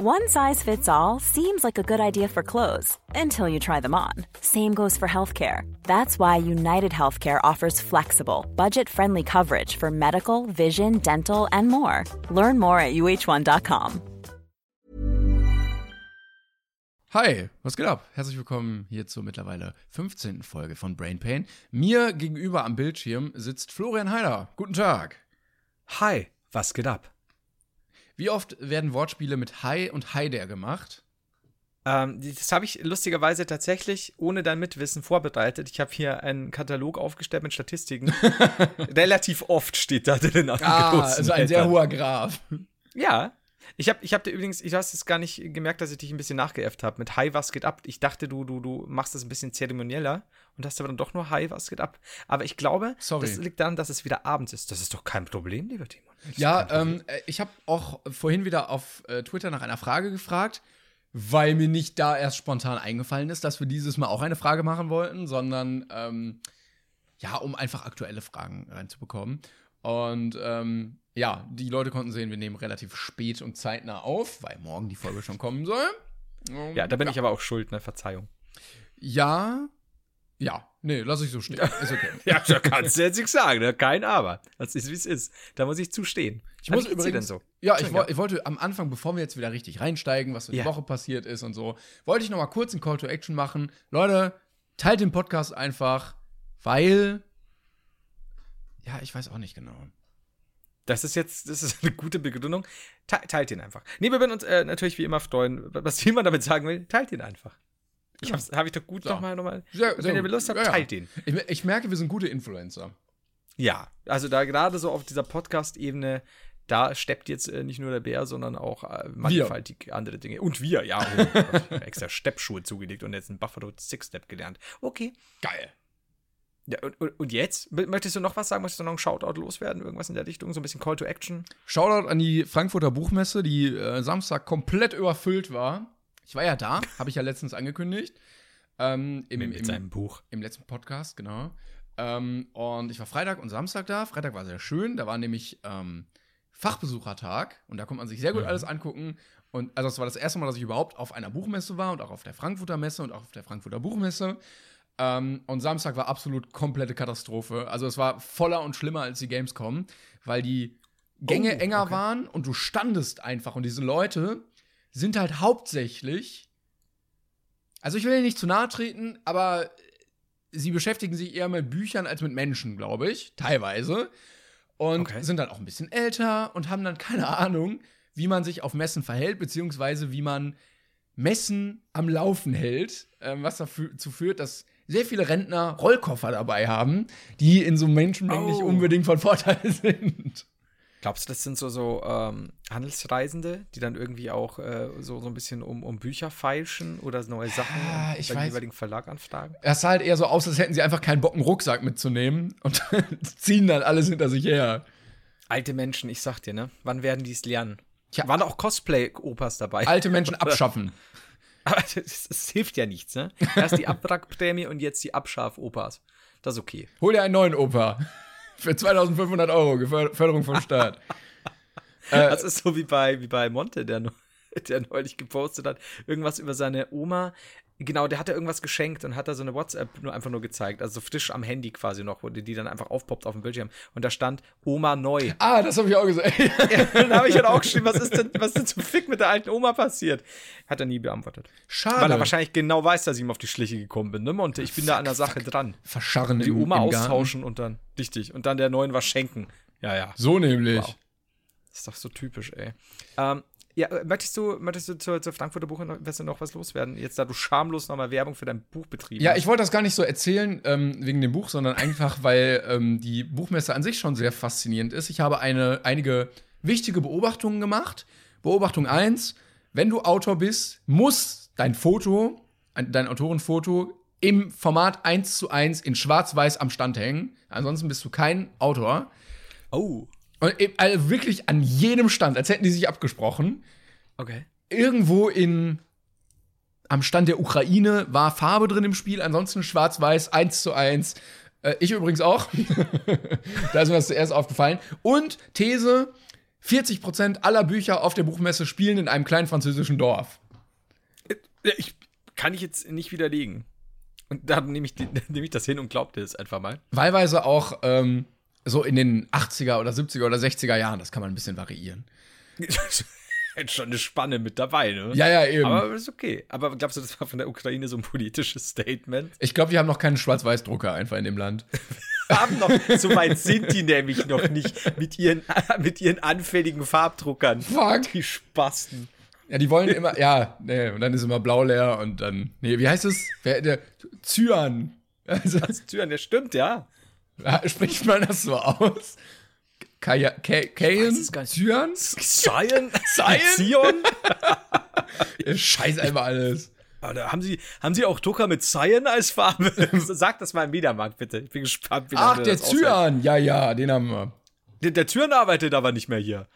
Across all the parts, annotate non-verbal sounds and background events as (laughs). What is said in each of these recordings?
One size fits all seems like a good idea for clothes until you try them on. Same goes for healthcare. That's why United Healthcare offers flexible, budget friendly coverage for medical, vision, dental, and more. Learn more at uh1.com. Hi, was geht ab? Herzlich willkommen hier zur mittlerweile 15. Folge von Brain Pain. Mir gegenüber am Bildschirm sitzt Florian Heider. Guten Tag. Hi, was geht ab? Wie oft werden Wortspiele mit Hi und Heider gemacht? Ähm, das habe ich lustigerweise tatsächlich ohne dein Mitwissen vorbereitet. Ich habe hier einen Katalog aufgestellt mit Statistiken. (laughs) Relativ oft steht da drin. Ah, also ein sehr hoher Graph. Ja. Ich habe ich hab dir übrigens, ich hast es gar nicht gemerkt, dass ich dich ein bisschen nachgeäfft habe mit Hi, was geht ab? Ich dachte, du, du, du machst das ein bisschen zeremonieller und hast aber dann doch nur Hi, was geht ab? Aber ich glaube, Sorry. das liegt daran, dass es wieder abends ist. Das ist doch kein Problem, lieber Timon. Ja, ähm, äh, ich habe auch vorhin wieder auf äh, Twitter nach einer Frage gefragt, weil mir nicht da erst spontan eingefallen ist, dass wir dieses Mal auch eine Frage machen wollten, sondern ähm, ja, um einfach aktuelle Fragen reinzubekommen. Und ähm, ja, die Leute konnten sehen, wir nehmen relativ spät und zeitnah auf, weil morgen die Folge schon kommen soll. Ähm, Ja, da bin ich aber auch schuld, ne? Verzeihung. Ja, ja, nee, lass ich so stehen. (laughs) Ist okay. Ja, da kannst du jetzt nichts sagen, ne? Kein Aber. Das ist, wie es ist. Da muss ich zustehen. Ich muss übrigens, denn so? ja, ich, Ja. ich wollte am Anfang, bevor wir jetzt wieder richtig reinsteigen, was so die Ja. Woche passiert ist und so, wollte ich noch mal kurz einen Call to Action machen. Leute, teilt den Podcast einfach, weil ja, ich weiß auch nicht genau. Das ist jetzt, das ist (laughs) eine gute Begründung. Te teilt ihn einfach. Nee, wir würden uns äh, natürlich wie immer freuen, was jemand damit sagen will, teilt ihn einfach. Ich hab's, hab ich doch gut So. nochmal, nochmal. Sehr- sehr Wenn ihr. Lust habt, Ja, ja. teilt ihn. Ich, ich merke, wir sind gute Influencer. Ja, also da gerade so auf dieser Podcast-Ebene, da steppt jetzt äh, nicht nur der Bär, sondern auch äh, mannigfaltig andere Dinge. Und wir, ja. Oh, (laughs) extra Steppschuhe zugelegt und jetzt einen Buffalo Six-Step gelernt. Okay. Geil. Ja, und, und, jetzt? Möchtest du noch was sagen? Möchtest du noch einen Shoutout loswerden? Irgendwas in der Richtung? So ein bisschen Call to Action? Shoutout an die Frankfurter Buchmesse, die äh, Samstag komplett überfüllt war. Ich war ja da, (laughs) habe ich ja letztens angekündigt. Ähm, im, im, Buch. Im letzten Podcast, genau. Ähm, und ich war Freitag und Samstag da. Freitag war sehr schön. Da war nämlich ähm, Fachbesuchertag und da konnte man sich sehr gut alles angucken. Und also es war das erste Mal, dass ich überhaupt auf einer Buchmesse war und auch auf der Frankfurter Messe und auch auf der Frankfurter Buchmesse. Ähm, und Samstag war absolut komplette Katastrophe. Also es war voller und schlimmer als die Gamescom, weil die Gänge Oh, enger okay. waren und du standest einfach. Und diese Leute sind halt hauptsächlich. Also ich will ihnen nicht zu nahe treten, aber sie beschäftigen sich eher mit Büchern als mit Menschen, glaube ich, teilweise. Und Okay. sind dann auch ein bisschen älter und haben dann keine Ahnung, wie man sich auf Messen verhält, beziehungsweise wie man Messen am Laufen hält, ähm, was dazu führt, dass sehr viele Rentner Rollkoffer dabei haben, die in so Menschenmengen nicht Oh. unbedingt von Vorteil (laughs) sind. Glaubst du, das sind so, so ähm, Handelsreisende, die dann irgendwie auch äh, so, so ein bisschen um, um Bücher feilschen oder neue Sachen Ah, und ich beim jeweiligen Verlag anfragen? Es sah halt eher so aus, als hätten sie einfach keinen Bock, einen Rucksack mitzunehmen und (laughs) ziehen dann alles hinter sich her. Alte Menschen, ich sag dir, ne? Wann werden die es lernen? Tja. Waren auch Cosplay-Opas dabei? Alte Menschen (laughs) abschaffen. Aber (laughs) das, das hilft ja nichts, ne? Erst die (laughs) Abwrackprämie und jetzt die Abschaf-Opas. Das ist okay. Hol dir einen neuen Opa. (laughs) Für 2500 Euro, Förderung vom Staat. Äh, Das ist so wie bei, wie bei Monte, der, der neulich gepostet hat. Irgendwas über seine Oma. Genau, der hat ja irgendwas geschenkt und hat da so eine WhatsApp nur einfach nur gezeigt. Also so frisch am Handy quasi noch, wo die, dann einfach aufpoppt auf dem Bildschirm. Und da stand Oma neu. (laughs) ah, das habe ich auch gesagt. (laughs) Ja, dann habe ich halt auch geschrieben, was ist denn, was ist denn zum Fick mit der alten Oma passiert? Hat er nie beantwortet. Schade. Weil er wahrscheinlich genau weiß, dass ich ihm auf die Schliche gekommen bin, ne? Monte, ich bin da an der Sache dran. Verscharren Die Oma im Garten. austauschen und dann, richtig, und dann der neuen was schenken. Ja, ja. So nämlich. Wow. Das ist doch so typisch, ey. Ähm, ja, äh, möchtest du, möchtest du zur, zur Frankfurter Buchmesse noch was loswerden? Jetzt, da du schamlos nochmal Werbung für dein Buch betrieben Ja, ich wollte das gar nicht so erzählen ähm, wegen dem Buch, sondern einfach, (laughs) weil ähm, die Buchmesse an sich schon sehr faszinierend ist. Ich habe eine, einige wichtige Beobachtungen gemacht. Beobachtung 1, wenn du Autor bist, muss dein Foto, ein- dein Autorenfoto im Format 1 zu 1 in schwarz-weiß am Stand hängen. Ansonsten bist du kein Autor. Oh. Und eben, also wirklich an jedem Stand, als hätten die sich abgesprochen. Okay. Irgendwo in am Stand der Ukraine war Farbe drin im Spiel, ansonsten schwarz-weiß, 1 zu 1. Äh, ich übrigens auch. (laughs) da ist mir das zuerst aufgefallen. Und These: 40% aller Bücher auf der Buchmesse spielen in einem kleinen französischen Dorf. Ja, ich, kann ich jetzt nicht widerlegen. Und dann nehme ich, (laughs) nehme ich das hin und glaubte es einfach mal. Wahlweise auch ähm, so in den 80er oder 70er oder 60er Jahren. Das kann man ein bisschen variieren. (laughs) Jetzt schon eine Spanne mit dabei, ne? Ja, ja, eben. Aber ist okay. Aber glaubst du, das war von der Ukraine so ein politisches Statement? ich glaube, die haben noch keinen Schwarz-Weiß-Drucker einfach in dem Land. (laughs) Haben noch, so weit sind die nämlich noch nicht mit ihren, (laughs) mit ihren anfälligen Farbdruckern. Fuck. Die Spasten. Ja, die wollen immer, ja, nee, und dann ist immer blau leer und dann, nee, wie heißt es? Wer, der Cyan. Also, Das Türen, der stimmt, ja. (laughs) spricht man das so aus? Kaya, Ka- Kayan? (laughs) Zion? (laughs) Zion? Zion? Scheiß einfach alles. Oder haben Sie, haben Sie auch Drucker mit Cyan als Farbe? Sag das mal im Mediamarkt, bitte. Ich bin gespannt, wie Ach, der aushält. Cyan. Ja, ja, den haben wir. Der, der Türen arbeitet aber nicht mehr hier.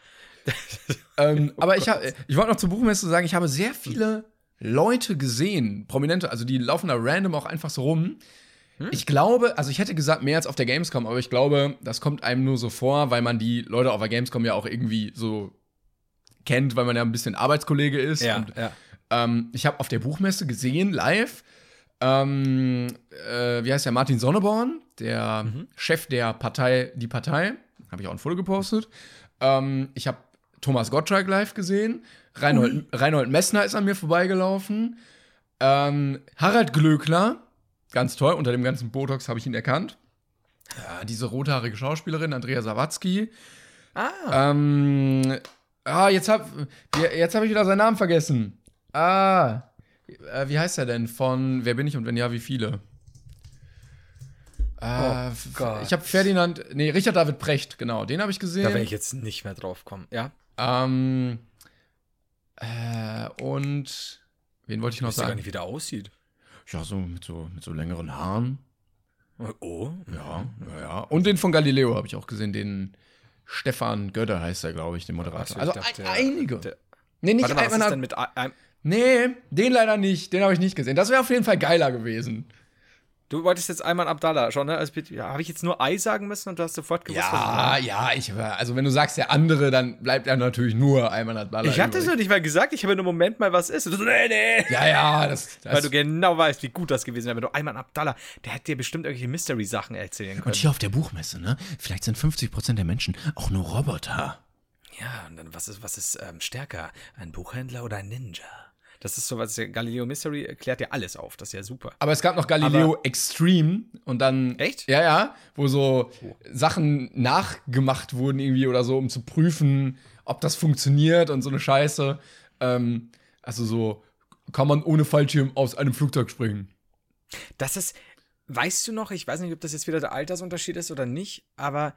Ähm, aber ich, hab- ich wollte noch zur Buchmesse sagen, ich habe sehr viele Leute gesehen, Prominente, also die laufen da random auch einfach so rum. Ich glaube, also ich hätte gesagt, mehr als auf der Gamescom, aber ich glaube, das kommt einem nur so vor, weil man die Leute auf der Gamescom ja auch irgendwie so kennt, weil man ja ein bisschen Arbeitskollege ist. Und, ja. ähm, ich habe auf der Buchmesse gesehen, live, ähm, äh, wie heißt der, Martin Sonneborn, der Chef der Partei Die Partei, habe ich auch ein Foto gepostet. Ähm, ich habe Thomas Gottschalk live gesehen. Reinhold, Reinhold Messner ist an mir vorbeigelaufen. Ähm, Harald Glöckler, ganz toll, unter dem ganzen Botox habe ich ihn erkannt. Ja, diese rothaarige Schauspielerin, Andrea Sawatzki. Ah, Ähm, ah, jetzt habe jetzt hab ich wieder seinen Namen vergessen. Ah, äh, wie heißt er denn? Von Wer bin ich und wenn ja, wie viele? Ah, f- Gott. ich habe Ferdinand, nee, Richard David Precht, genau, den habe ich gesehen. da werde ich jetzt nicht mehr drauf kommen. Ja. ähm, äh, und wen wollte ich noch Ich weiß gar sagen? nicht, wie der aussieht. Ja, so mit so mit so längeren Haaren. Oh. Ja, ja, ja. Und den von Galileo habe ich auch gesehen, den Stefan Götter heißt er, glaube ich, den Moderator. Also dachte, ein, einige. der- nee, nicht Warte mal, was ist denn mit einem. Nee, den leider nicht. Den habe ich nicht gesehen. Das wäre auf jeden Fall geiler gewesen. Du wolltest jetzt Ayman Abdallah schon, ne? Also, ja, habe ich jetzt nur Ei sagen müssen und du hast sofort gewusst, was Ja, ja, ich war, also wenn du sagst der andere, dann bleibt er natürlich nur Ayman Adbala. ich Ich hatte es noch nicht mal gesagt, ich habe nur Moment mal, was ist. Und du so, nee, nee. Ja, ja, das, das Weil du genau weißt, wie gut das gewesen wäre. Wenn du Ayman Abdallah, der hätte dir bestimmt irgendwelche Mystery-Sachen erzählen können. Und hier auf der Buchmesse, ne? Vielleicht sind 50% der Menschen auch nur Roboter. Ja, und dann, was ist, was ist ähm, stärker? Ein Buchhändler oder ein Ninja? Das ist so was, der Galileo Mystery klärt ja alles auf. Das ist ja super. Aber es gab noch Galileo Extreme und dann. Echt? Ja, ja, wo so Sachen nachgemacht wurden irgendwie oder so, um zu prüfen, ob das funktioniert und so eine Scheiße. Ähm, also so, kann man ohne Fallschirm aus einem Flugzeug springen. Das ist, weißt du noch, ich weiß nicht, ob das jetzt wieder der Altersunterschied ist oder nicht, aber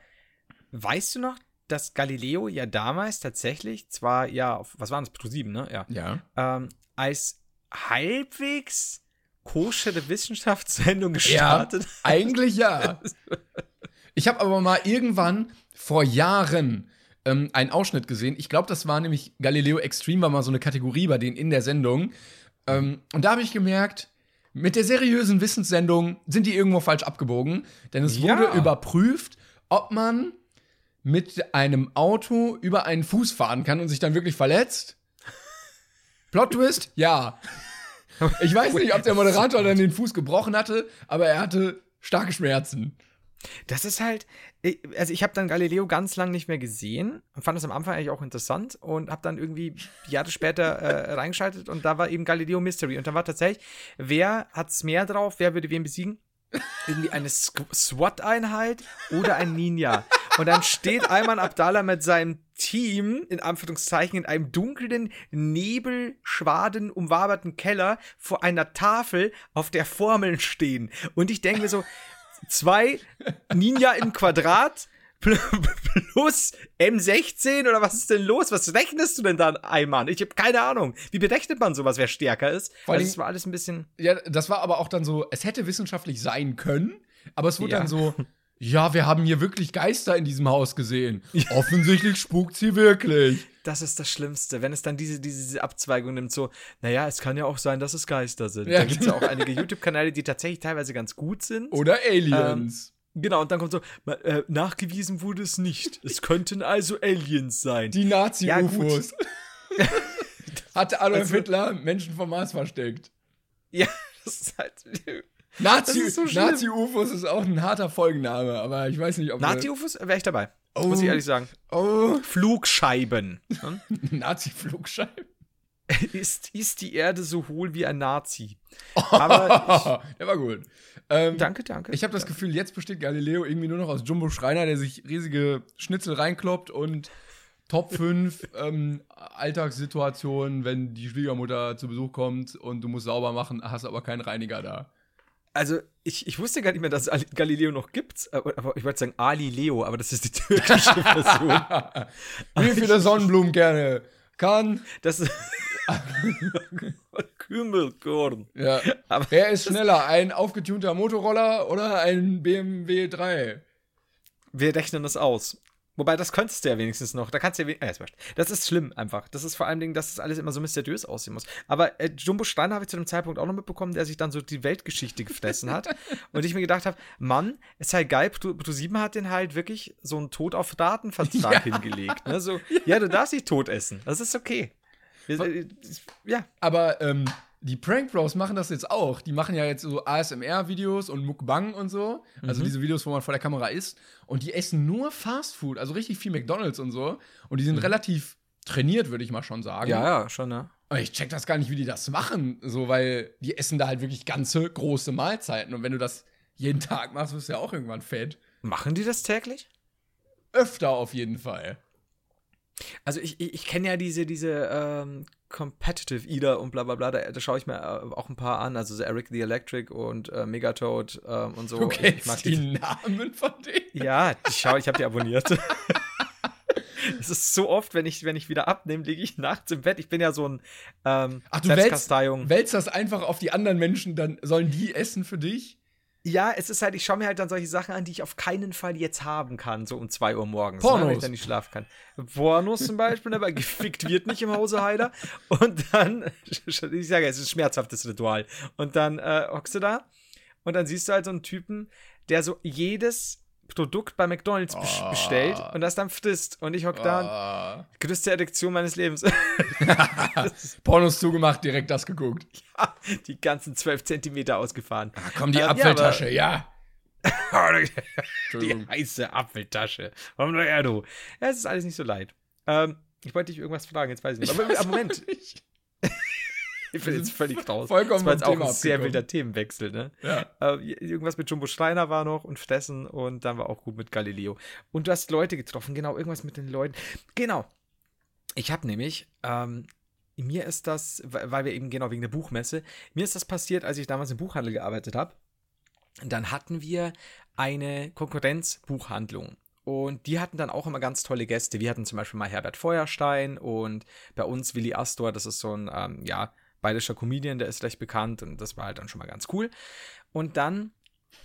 weißt du noch, dass Galileo ja damals tatsächlich, zwar ja, auf, was waren das, Pro 7, ne? Ja. Ja. Ähm, als halbwegs koschere Wissenschaftssendung gestartet hat. Eigentlich ja. (laughs) Ich habe aber mal irgendwann vor Jahren ähm, einen Ausschnitt gesehen. Ich glaube, das war nämlich Galileo Extreme, war mal so eine Kategorie bei denen in der Sendung. Ähm, und da habe ich gemerkt, mit der seriösen Wissenssendung sind die irgendwo falsch abgebogen. Denn es Ja. wurde überprüft, ob man mit einem Auto über einen Fuß fahren kann und sich dann wirklich verletzt. Plot Twist, ja. Ich weiß nicht, ob der Moderator dann den Fuß gebrochen hatte, aber er hatte starke Schmerzen. Das ist halt, also ich habe dann Galileo ganz lang nicht mehr gesehen und fand das am Anfang eigentlich auch interessant und habe dann irgendwie Jahre später äh, reingeschaltet und da war eben Galileo Mystery und da war tatsächlich, wer hat's mehr drauf, wer würde wen besiegen? Irgendwie eine SWAT-Einheit oder ein Ninja. Und dann steht Ayman Abdallah mit seinem Team, in Anführungszeichen, in einem dunklen, nebelschwaden umwaberten Keller vor einer Tafel, auf der Formeln stehen. Und ich denke mir so, zwei Ninja im Quadrat pl- plus M16 oder was ist denn los? Was rechnest du denn da, Ayman? Ich habe keine Ahnung. Wie berechnet man sowas, wer stärker ist? Vor Also es war alles ein bisschen. Ja, das war aber auch dann so, es hätte wissenschaftlich sein können, aber es wurde Ja. dann so, ja, wir haben hier wirklich Geister in diesem Haus gesehen. Offensichtlich spukt sie wirklich. Das ist das Schlimmste, wenn es dann diese, diese, diese Abzweigung nimmt, so, naja, es kann ja auch sein, dass es Geister sind. Ja, da gibt es ja genau. auch einige YouTube-Kanäle, die tatsächlich teilweise ganz gut sind. Oder Aliens. Genau, und dann kommt so, äh, nachgewiesen wurde es nicht. Es könnten also Aliens sein. Die Nazi-UFOs. Ja, (laughs) Hatte Adolf also, Hitler Menschen vom Mars versteckt. Ja, (laughs) das ist halt. Nazi-UFOs so Nazi ist auch ein harter Folgenname, aber ich weiß nicht, ob. Nazi-UFOs wäre ich dabei. Oh. Muss ich ehrlich sagen. Oh. Flugscheiben. (laughs) Hm? Nazi-Flugscheiben? Ist, ist die Erde so hohl wie ein Nazi? Aber (laughs) ich, Der war gut. Ähm, danke, danke. Ich habe das Gefühl, jetzt besteht Galileo irgendwie nur noch aus Jumbo Schreiner, der sich riesige Schnitzel reinkloppt und Top 5 (laughs) ähm, Alltagssituationen, wenn die Schwiegermutter zu Besuch kommt und du musst sauber machen, hast aber keinen Reiniger da. Also, ich, ich wusste gar nicht mehr, dass es Galileo noch gibt. Aber ich wollte sagen Ali Leo, aber das ist die türkische Version. (laughs) Wie viele Sonnenblumenkerne kann. Das ist. (laughs) Kümmelkorn. Ja. Aber Wer ist schneller, ein aufgetunter Motorroller oder ein BMW 3? Wir rechnen das aus. Wobei, das könntest du ja wenigstens noch. Da kannst du ja wenigstens. Äh, das ist schlimm einfach. Das ist vor allem, dass das alles immer so mysteriös aussehen muss. Aber äh, Jumbo Steiner habe ich zu dem Zeitpunkt auch noch mitbekommen, der sich dann so die Weltgeschichte gefressen hat. (laughs) und ich mir gedacht habe, Mann, ist halt geil. Pro7 hat den halt wirklich so einen Tod auf Datenvertrag (laughs) ja. hingelegt. Ne? So, ja, du darfst dich tot essen. Das ist okay. Äh, ja. Aber ähm, die Prank Bros machen das jetzt auch. Die machen ja jetzt so ASMR-Videos und Mukbang und so. Also mhm. diese Videos, wo man vor der Kamera isst. Und die essen nur Fast Food, also richtig viel McDonalds und so. Und die sind mhm. relativ trainiert, würde ich mal schon sagen. Ja, ja, schon, ne? Und ich check das gar nicht, wie die das machen. So, weil die essen da halt wirklich ganze große Mahlzeiten. Und wenn du das jeden Tag machst, wirst du ja auch irgendwann fett. Machen die das täglich? Öfter auf jeden Fall. Also ich, ich, ich kenne ja diese, diese ähm, Competitive Eater und bla bla bla, da, da schaue ich mir äh, auch ein paar an, also so Eric the Electric und äh, Megatoad ähm, und so. Du kennst ich mag die, die Namen von denen? Ja, ich schau, ich habe die abonniert. (laughs) Es ist so oft, wenn ich, wenn ich wieder abnehme, liege ich nachts im Bett. Ich bin ja so ein ähm, Ach, du wälzt, wälzt das einfach auf die anderen Menschen, dann sollen die essen für dich? Ja, es ist halt, ich schaue mir halt dann solche Sachen an, die ich auf keinen Fall jetzt haben kann, so um 2 Uhr morgens, Pornos. Ne, wenn ich dann nicht schlafen kann. Pornos zum Beispiel, aber gefickt wird nicht im Hause Heiler. Und dann, (laughs) ich sage, es ist ein schmerzhaftes Ritual. Und dann äh, hockst du da und dann siehst du halt so einen Typen, der so jedes Produkt bei McDonalds oh. bestellt und das dann frisst. Und ich hock oh. da. Größte Erektion meines Lebens. (laughs) (laughs) Pornos zugemacht, direkt das geguckt. Ja, die ganzen 12 Zentimeter ausgefahren. Ah, komm, die äh, Apfeltasche, ja. (laughs) die heiße Apfeltasche. Warum nur er, du? Ja, es ist alles nicht so leid. Ähm, ich wollte dich irgendwas fragen, jetzt weiß ich nicht. Aber, aber Moment. Nicht. Ich bin jetzt völlig raus. Vollkommen das war jetzt auch ein sehr wilder Themenwechsel, ne? Ja. Äh, irgendwas mit Jumbo Steiner war noch und Fressen und dann war auch gut mit Galileo. Und du hast Leute getroffen, genau, irgendwas mit den Leuten. Genau. Ich habe nämlich, ähm, mir ist das, weil wir eben genau wegen der Buchmesse, mir ist das passiert, als ich damals im Buchhandel gearbeitet habe. Dann hatten wir eine Konkurrenzbuchhandlung. Und die hatten dann auch immer ganz tolle Gäste. Wir hatten zum Beispiel mal Herbert Feuerstein und bei uns Willi Astor, das ist so ein, ähm, ja, bayerischer Comedian, der ist recht bekannt und das war halt dann schon mal ganz cool. Und dann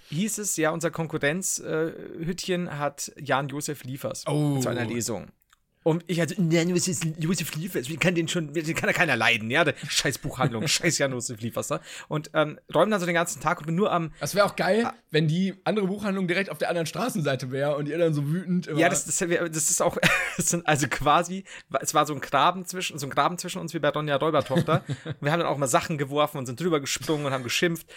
hieß es, ja, unser Konkurrenzhütchen äh, hat Jan-Josef Liefers oh. zu einer Lesung. Und ich also, nein, ist Josef Liefers? Wie kann den schon, den kann ja keiner leiden, ja? Scheiß Buchhandlung, (laughs) scheiß Jan-Josef Liefers, ne? Und ähm, räumen dann so den ganzen Tag und bin nur am. Das wäre auch geil, ah, wenn die andere Buchhandlung direkt auf der anderen Straßenseite wäre und ihr dann so wütend immer. Ja, das, das, das ist auch, (laughs) das sind also quasi, es war so ein Graben zwischen, so ein Graben zwischen uns wie bei Donja Räubertochter. (laughs) wir haben dann auch mal Sachen geworfen und sind drüber gesprungen und haben geschimpft.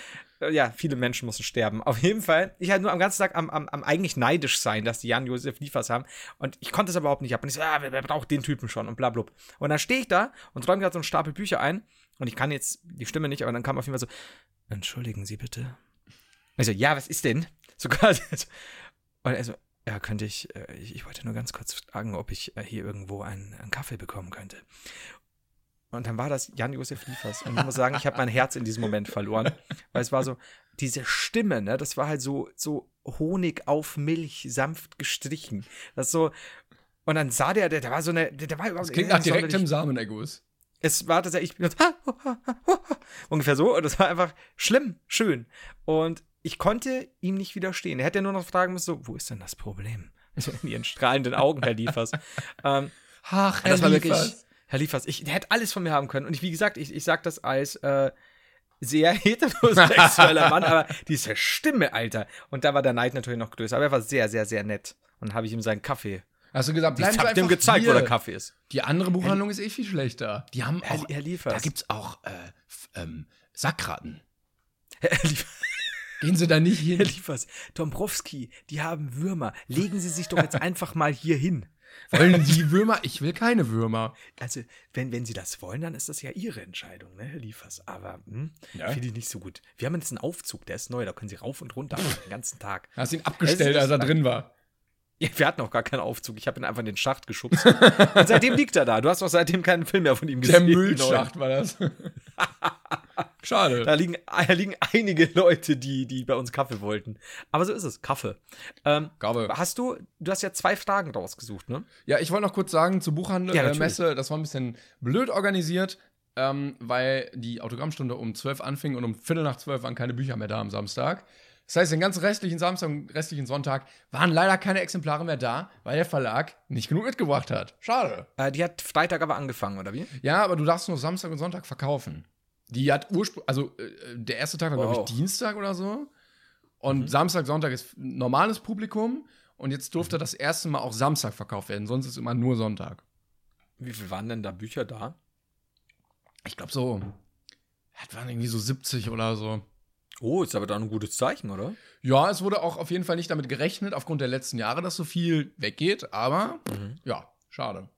Äh, ja, viele Menschen mussten sterben. Auf jeden Fall, ich halt nur am ganzen Tag am, am, am eigentlich neidisch sein, dass die Jan-Josef Liefers haben. Und ich konnte es aber überhaupt nicht ab. Und ich so, ah, wer, wer braucht den Typen schon und bla, bla. Und dann stehe ich da und räume gerade so einen Stapel Bücher ein. Und ich kann jetzt die Stimme nicht, aber dann kam auf jeden Fall so, entschuldigen Sie bitte. Ich so, ja, was ist denn? (laughs) So quasi. Und er so, ja, könnte ich, äh, ich, ich wollte nur ganz kurz fragen, ob ich äh, hier irgendwo einen, einen Kaffee bekommen könnte. Und dann war das Jan-Josef Liefers. Und ich muss sagen, ich habe mein Herz in diesem Moment verloren. Weil es war so, diese Stimme, ne, das war halt so, so Honig auf Milch, sanft gestrichen. Das so. Und dann sah der, der, der war so eine, der, der war überhaupt. Das klingt nach direktem Samenerguss. Es war tatsächlich, ich bin (laughs) ungefähr so. Und das war einfach schlimm, schön. Und ich konnte ihm nicht widerstehen. Er hätte ja nur noch fragen müssen, so, wo ist denn das Problem? So in ihren strahlenden Augen, Herr Liefers. (laughs) ähm, Ach, Herr das war Liefers. Herr Liefers, ich, der hätte alles von mir haben können. Und ich, wie gesagt, ich, ich sag das als, äh, sehr (laughs) heterosexueller Mann, aber diese Stimme, Alter. Und da war der Neid natürlich noch größer. Aber er war sehr, sehr, sehr nett. Und habe ich ihm seinen Kaffee. Hast du gesagt, Ich bleiben hab dem gezeigt, hier. wo der Kaffee ist. Die andere Buchhandlung ist eh viel schlechter. Die haben auch, Herr Liefers. da gibt's auch äh, ähm, Sackratten. (laughs) Herr, Lief Gehen Sie da nicht hin. Herr Liefers, Dombrowski, die haben Würmer. Legen Sie sich doch jetzt (laughs) einfach mal hier hin. Wollen Sie Würmer? Ich will keine Würmer. Also, wenn, wenn Sie das wollen, dann ist das ja Ihre Entscheidung, ne, Herr Liefers. Aber hm, Ja. finde ich nicht so gut. Wir haben jetzt einen Aufzug, der ist neu, da können Sie rauf und runter (laughs) den ganzen Tag. Hast ihn abgestellt, Es als er drin war. Ja, wir hatten auch gar keinen Aufzug. Ich habe ihn einfach in den Schacht geschubst. (laughs) und seitdem liegt er da. Du hast auch seitdem keinen Film mehr von ihm Der gesehen. Müllschacht war das. (laughs) Schade. Da liegen, da liegen einige Leute, die, die bei uns Kaffee wollten. Aber so ist es, Kaffee. Ähm, Gabe. hast du, du hast ja zwei Fragen rausgesucht, ne? Ja, ich wollte noch kurz sagen zur Ja, Buchhandel-Messe, natürlich. Messe, das war ein bisschen blöd organisiert, ähm, weil die Autogrammstunde um 12 anfing und um Viertel nach 12 waren keine Bücher mehr da am Samstag. Das heißt, den ganzen restlichen Samstag und restlichen Sonntag waren leider keine Exemplare mehr da, weil der Verlag nicht genug mitgebracht hat. Schade. Äh, die hat Freitag aber angefangen, oder wie? Ja, aber du darfst nur Samstag und Sonntag verkaufen. Die hat ursprünglich, also äh, der erste Tag war, glaube Wow. ich, Dienstag oder so. Und Samstag, Sonntag ist normales Publikum. Und jetzt durfte das erste Mal auch Samstag verkauft werden. Sonst ist immer nur Sonntag. Wie viel waren denn da Bücher da? Ich glaube so. Das waren irgendwie so 70 oder so. Oh, ist aber dann ein gutes Zeichen, oder? Ja, es wurde auch auf jeden Fall nicht damit gerechnet, aufgrund der letzten Jahre, dass so viel weggeht. Aber Mhm. ja, schade.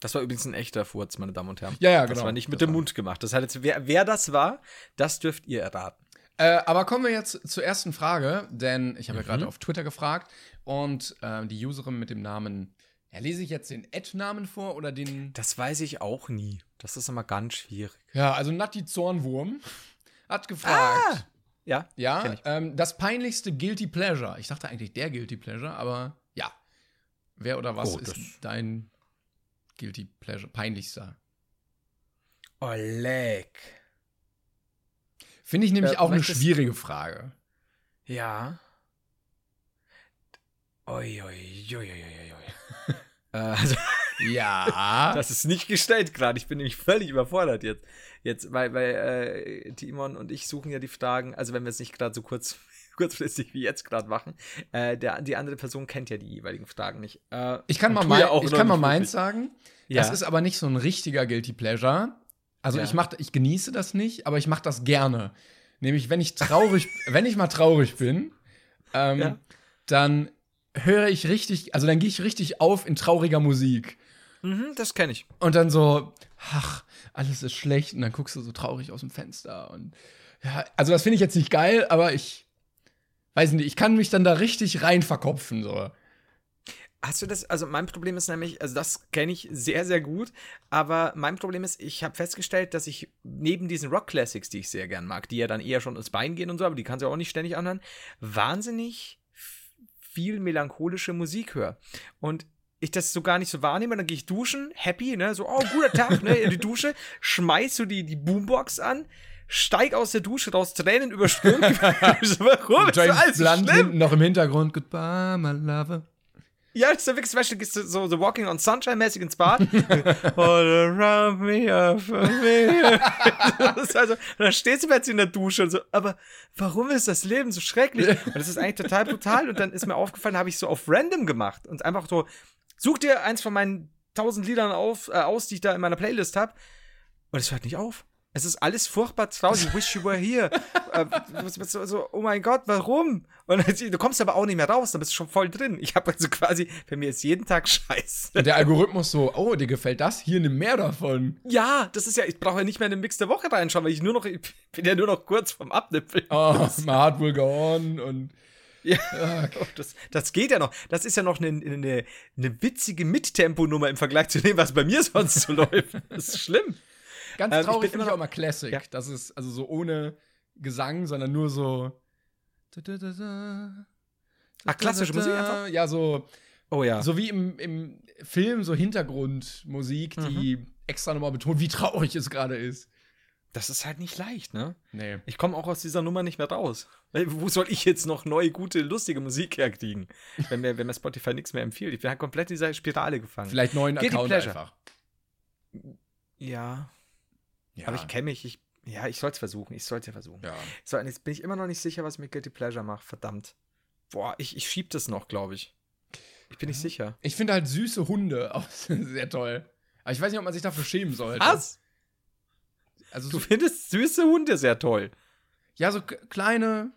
Das war übrigens ein echter Furz, meine Damen und Herren. Ja, ja, Das genau. war nicht mit Das dem Mund gemacht. Das hat jetzt, wer, wer das war, das dürft ihr erraten. Äh, aber kommen wir jetzt zur ersten Frage, denn ich habe ja Mhm. gerade auf Twitter gefragt und äh, die Userin mit dem Namen, ja, lese ich jetzt den Ad-Namen vor oder den, Das weiß ich auch nie. Das ist immer ganz schwierig. ja, also Natti Zornwurm hat gefragt, Ja? kenn ja, ich. ähm, das peinlichste Guilty Pleasure. Ich dachte eigentlich der Guilty Pleasure, aber ja. Wer oder was Oh, ist dein Guilty Pleasure, peinlichster? Oleg. Finde ich nämlich Äh, auch eine schwierige Frage. Ja. Oi, oi, oi, oi, oi, oi. (laughs) äh, also, Ja. (laughs) das ist nicht gestellt gerade. Ich bin nämlich völlig überfordert jetzt. Jetzt, weil, weil äh, Timon und ich suchen ja die Fragen, also wenn wir es nicht gerade so kurz, (laughs) kurzfristig wie jetzt gerade machen, äh, der, die andere Person kennt ja die jeweiligen Fragen nicht. Äh, Ich kann mal, mein, ja ich kann mal meins sagen. Ja. Das ist aber nicht so ein richtiger Guilty Pleasure. Also Ja. ich mach, ich genieße das nicht, aber ich mache das gerne. Nämlich, wenn ich traurig, (laughs) wenn ich mal traurig bin, ähm, Ja. dann höre ich richtig, also dann gehe ich richtig auf in trauriger Musik. Mhm, das kenne ich. Und dann so, ach, alles ist schlecht. Und dann guckst du so traurig aus dem Fenster. Und ja, also das finde ich jetzt nicht geil, aber ich weiß nicht, ich kann mich dann da richtig rein verkopfen. So. Hast du das, also mein Problem ist nämlich, also das kenne ich sehr, sehr gut, aber mein Problem ist, ich habe festgestellt, dass ich neben diesen Rock-Classics, die ich sehr gern mag, die ja dann eher schon ins Bein gehen und so, aber die kannst du auch nicht ständig anhören, wahnsinnig viel melancholische Musik höre. Und ich das so gar nicht so wahrnehme, dann gehe ich duschen, happy, ne, so, oh, guter Tag, ne, in die Dusche, schmeiß so die, die Boombox an, steig aus der Dusche raus, Tränen überströmt. (laughs) warum? Ist James alles so Blunt schlimm. noch im Hintergrund. Goodbye, my lover. Ja, das ist ja wirklich zum Beispiel gehst du so, so Walking on Sunshine-mäßig ins Bad. (laughs) All around me, are familiar. (laughs) das ist also, und dann stehst du plötzlich in der Dusche und so, aber warum ist das Leben so schrecklich? Und das ist eigentlich total brutal. Und dann ist mir aufgefallen, habe ich so auf random gemacht und einfach so, such dir eins von meinen tausend Liedern auf, äh, aus, die ich da in meiner Playlist habe. Und es hört nicht auf. Es ist alles furchtbar traurig. Wish you were here. (laughs) äh, so, so, oh mein Gott, warum? Und du kommst aber auch nicht mehr raus, dann bist du schon voll drin. Ich habe also quasi, bei mir ist jeden Tag Scheiß. Und der Algorithmus so, oh, dir gefällt das? Hier nimm mehr davon. Ja, das ist ja, ich brauche ja nicht mehr in den Mix der Woche reinschauen, weil ich nur noch, ich bin ja nur noch kurz vom Abnippeln. Oh, my heart will go on. Und Ja, oh, das, das geht ja noch. Das ist ja noch eine, eine, eine witzige Mittempo-Nummer im Vergleich zu dem, was bei mir (laughs) sonst so läuft. Das ist schlimm. ganz Ähm, traurig finde ich immer auch mal Classic. Ja. Das ist also so ohne Gesang, sondern nur so. Ach, klassische Musik einfach? Ja, so, Oh ja. so wie im, im Film, so Hintergrundmusik, die Mhm. extra nochmal betont, wie traurig es gerade ist. Das ist halt nicht leicht, ne? Nee. Ich komme auch aus dieser Nummer nicht mehr raus. Wo soll ich jetzt noch neue, gute, lustige Musik herkriegen, wenn mir, wenn mir Spotify nichts mehr empfiehlt? Ich bin halt komplett in dieser Spirale gefangen. Vielleicht neuen Guilty Account einfach. Ja, Ja. aber ich kenne mich. Ich, Ja, ich soll es versuchen. Ich soll es ja versuchen. Ja. So, jetzt bin ich immer noch nicht sicher, was mit Guilty Pleasure macht. Verdammt. Boah, ich, ich schieb das noch, glaube ich. Ich bin nicht sicher. Ich finde halt süße Hunde (laughs) auch sehr toll. Aber ich weiß nicht, ob man sich dafür schämen sollte. Was? Also Du so, findest süße Hunde sehr toll. ja, so kleine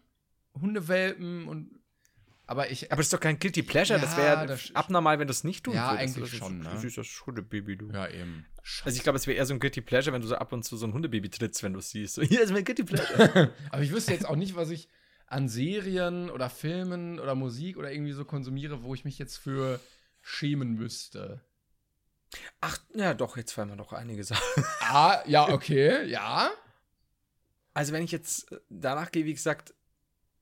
Hundewelpen und. Aber ich. Aber das ist doch kein Guilty Pleasure. das Ja, wäre das- abnormal, wenn du es nicht tun Ja, würdest. eigentlich Das ist schon, ne? Süßes Hundebaby, du. ja, eben. Also ich glaube, es wäre eher so ein Guilty Pleasure, wenn du so ab und zu so ein Hundebaby trittst, wenn du es siehst. So, (laughs) hier ist mein Guilty Pleasure. (laughs) Aber ich wüsste jetzt auch nicht, was ich an Serien oder Filmen oder Musik oder irgendwie so konsumiere, wo ich mich jetzt für schämen müsste. Ach, ja doch, jetzt fallen mir noch einige Sachen. Ah, ja, okay, ja. Also wenn ich jetzt äh, danach gehe, wie gesagt,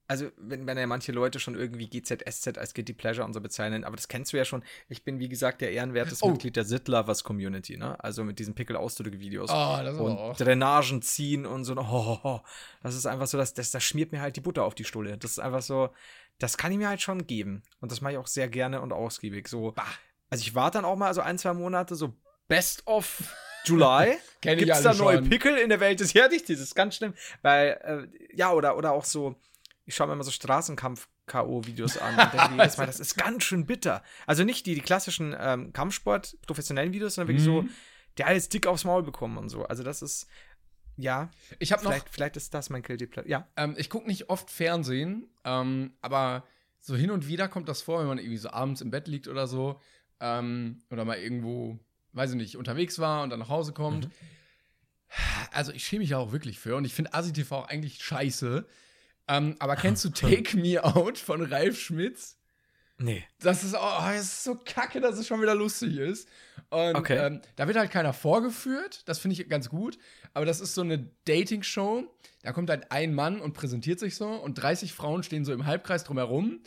also wenn, wenn ja manche Leute schon irgendwie GZSZ als Guilty Pleasure und so bezeichnen, aber das kennst du ja schon. Ich bin, wie gesagt, der ehrenwertes Oh. Mitglied der Sit-Lovers Community, ne? Also mit diesen Pickel-Ausdrücke-Videos. Oh, das ist und auch. Drainagen ziehen und so. Oh, oh. Das ist einfach so, dass das, das schmiert mir halt die Butter auf die Stulle. Das ist einfach so, das kann ich mir halt schon geben. Und das mache ich auch sehr gerne und ausgiebig. So, Bah. Also ich warte dann auch mal so ein, zwei Monate, so Best of (laughs) July. (laughs) Kenn ich Gibt's alle da neue schon. Pickel in der Welt des Herdicht? Das ist ganz schlimm. Weil, äh, ja, oder, oder auch so, ich schaue mir immer so Straßenkampf-K.O.-Videos an und denke (laughs) jedes Mal, das ist ganz schön bitter. Also nicht die, die klassischen ähm, Kampfsport, professionellen Videos, sondern wirklich so, Mhm. der hat jetzt dick aufs Maul bekommen und so. Also das ist, ja, Ich habe noch vielleicht, vielleicht ist das mein Guilty Pleasure. Ja. Ähm, ich gucke nicht oft Fernsehen, ähm, aber so hin und wieder kommt das vor, wenn man irgendwie so abends im Bett liegt oder so. Ähm, oder mal irgendwo, weiß ich nicht, unterwegs war und dann nach Hause kommt. Mhm. Also ich schäme mich ja auch wirklich für und ich finde ASI-TV auch eigentlich scheiße. Ähm, aber (laughs) kennst du Take Me Out von Ralf Schmitz? Nee. Das ist, oh, das ist so kacke, dass es schon wieder lustig ist. Und Okay. ähm, da wird halt keiner vorgeführt. Das finde ich ganz gut. Aber das ist so eine Dating-Show. Da kommt halt ein Mann und präsentiert sich so. Und 30 Frauen stehen so im Halbkreis drumherum.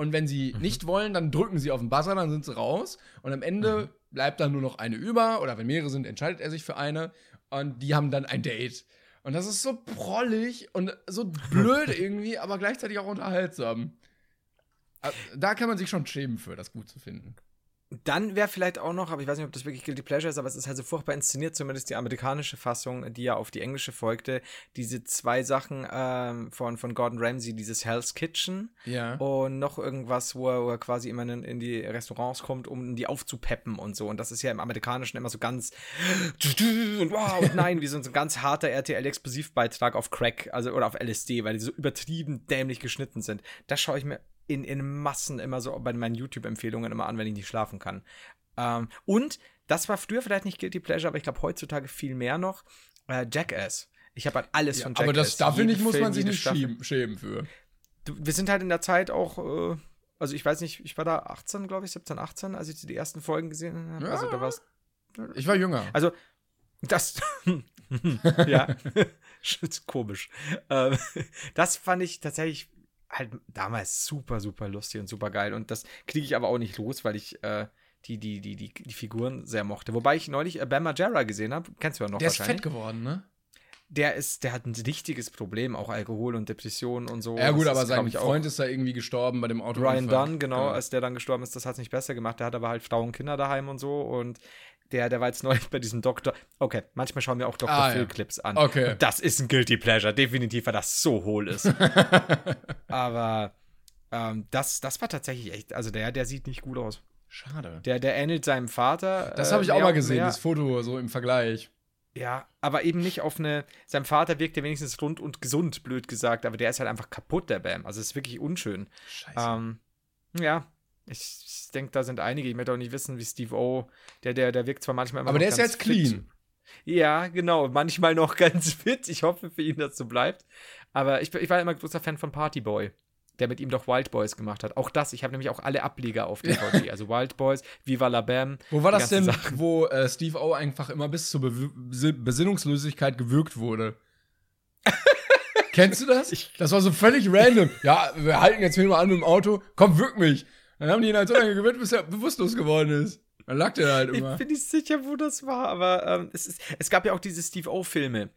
Und wenn sie nicht wollen, dann drücken sie auf den Buzzer, dann sind sie raus. Und am Ende bleibt dann nur noch eine über. Oder wenn mehrere sind, entscheidet er sich für eine. Und die haben dann ein Date. Und das ist so prollig und so blöd (laughs) irgendwie, aber gleichzeitig auch unterhaltsam. Also, Da kann man sich schon schämen für, das gut zu finden. Dann wäre vielleicht auch noch, aber ich weiß nicht, ob das wirklich Guilty Pleasure ist, aber es ist halt so furchtbar inszeniert, zumindest die amerikanische Fassung, die ja auf die englische folgte. Diese zwei Sachen ähm, von, von Gordon Ramsay, dieses Hell's Kitchen Ja. und noch irgendwas, wo er, wo er quasi immer in, in die Restaurants kommt, um die aufzupeppen und so. Und das ist ja im Amerikanischen immer so ganz und wow und nein, wie so ein ganz harter RTL-Explosivbeitrag auf Crack, also oder auf LSD, weil die so übertrieben dämlich geschnitten sind. Das schaue ich mir in, in Massen immer so bei meinen YouTube-Empfehlungen immer an, wenn ich nicht schlafen kann. Ähm, und das war früher vielleicht nicht Guilty Pleasure, aber ich glaube heutzutage viel mehr noch. Äh, Jackass. Ich habe halt alles Ja, von Jackass. aber das, da finde ich, muss Film, man sich nicht schämen, schämen für. du, wir sind halt in der Zeit auch, äh, also ich weiß nicht, ich war da 18, glaube ich, 17, 18, als ich die ersten Folgen gesehen habe. Ja. Also da war es. Ich war jünger. Also, das. (laughs) ja. (laughs) Komisch. Ähm, (laughs) das fand ich tatsächlich halt damals super, super lustig und super geil. Und das kriege ich aber auch nicht los, weil ich äh, die, die, die, die, die Figuren sehr mochte. Wobei ich neulich äh, Bam Margera gesehen habe. Kennst du ja noch Der ist fett geworden, ne? der ist, der hat ein richtiges Problem, auch Alkohol und Depressionen und so. Ja, gut, Das aber ist, sein ich, Freund ist da irgendwie gestorben bei dem Auto. Ryan Dunn, genau, als der dann gestorben ist, das hat es nicht besser gemacht. Der hat aber halt Frauen und Kinder daheim und so. Und der, der war jetzt neulich bei diesem Doktor. Okay, manchmal schauen wir auch Dr. Ah, ja. Phil-Clips an. Okay. Und das ist ein Guilty Pleasure, definitiv, weil das so hohl ist. (laughs) aber ähm, das, das war tatsächlich echt, also der, der sieht nicht gut aus. Schade. Der, der ähnelt seinem Vater. Das äh, habe ich auch mal gesehen, mehr. das Foto so im Vergleich. Ja, aber eben nicht auf eine. Sein Vater wirkt ja wenigstens rund und gesund, blöd gesagt, aber der ist halt einfach kaputt, der Bam. Also es ist wirklich unschön. Scheiße. Ähm, ja, ich, ich denke, da sind einige. Ich möchte auch nicht wissen, wie Steve O, der, der, der wirkt zwar manchmal immer aber der ist jetzt fit. clean. Ja, genau. Manchmal noch (laughs) ganz fit. Ich hoffe für ihn, dass so bleibt. Aber ich, ich war immer großer Fan von Party Boy, der mit ihm doch Wild Boys gemacht hat. Auch das. Ich habe nämlich auch alle Ableger auf (laughs) DVD. Also Wild Boys, Viva la Bam. Wo war das denn, Sachen. wo äh, Steve O einfach immer bis zur Be Besi- Besinnungslosigkeit gewürgt wurde? (laughs) Kennst du das? Das war so völlig random. Ja, wir halten jetzt hier mal an mit dem Auto. Komm, wirk mich. Dann haben die ihn halt so lange gewürgt, bis er bewusstlos geworden ist. Dann lag der halt Ich immer. bin nicht sicher, wo das war, aber ähm, es, ist, es gab ja auch diese Steve O-Filme.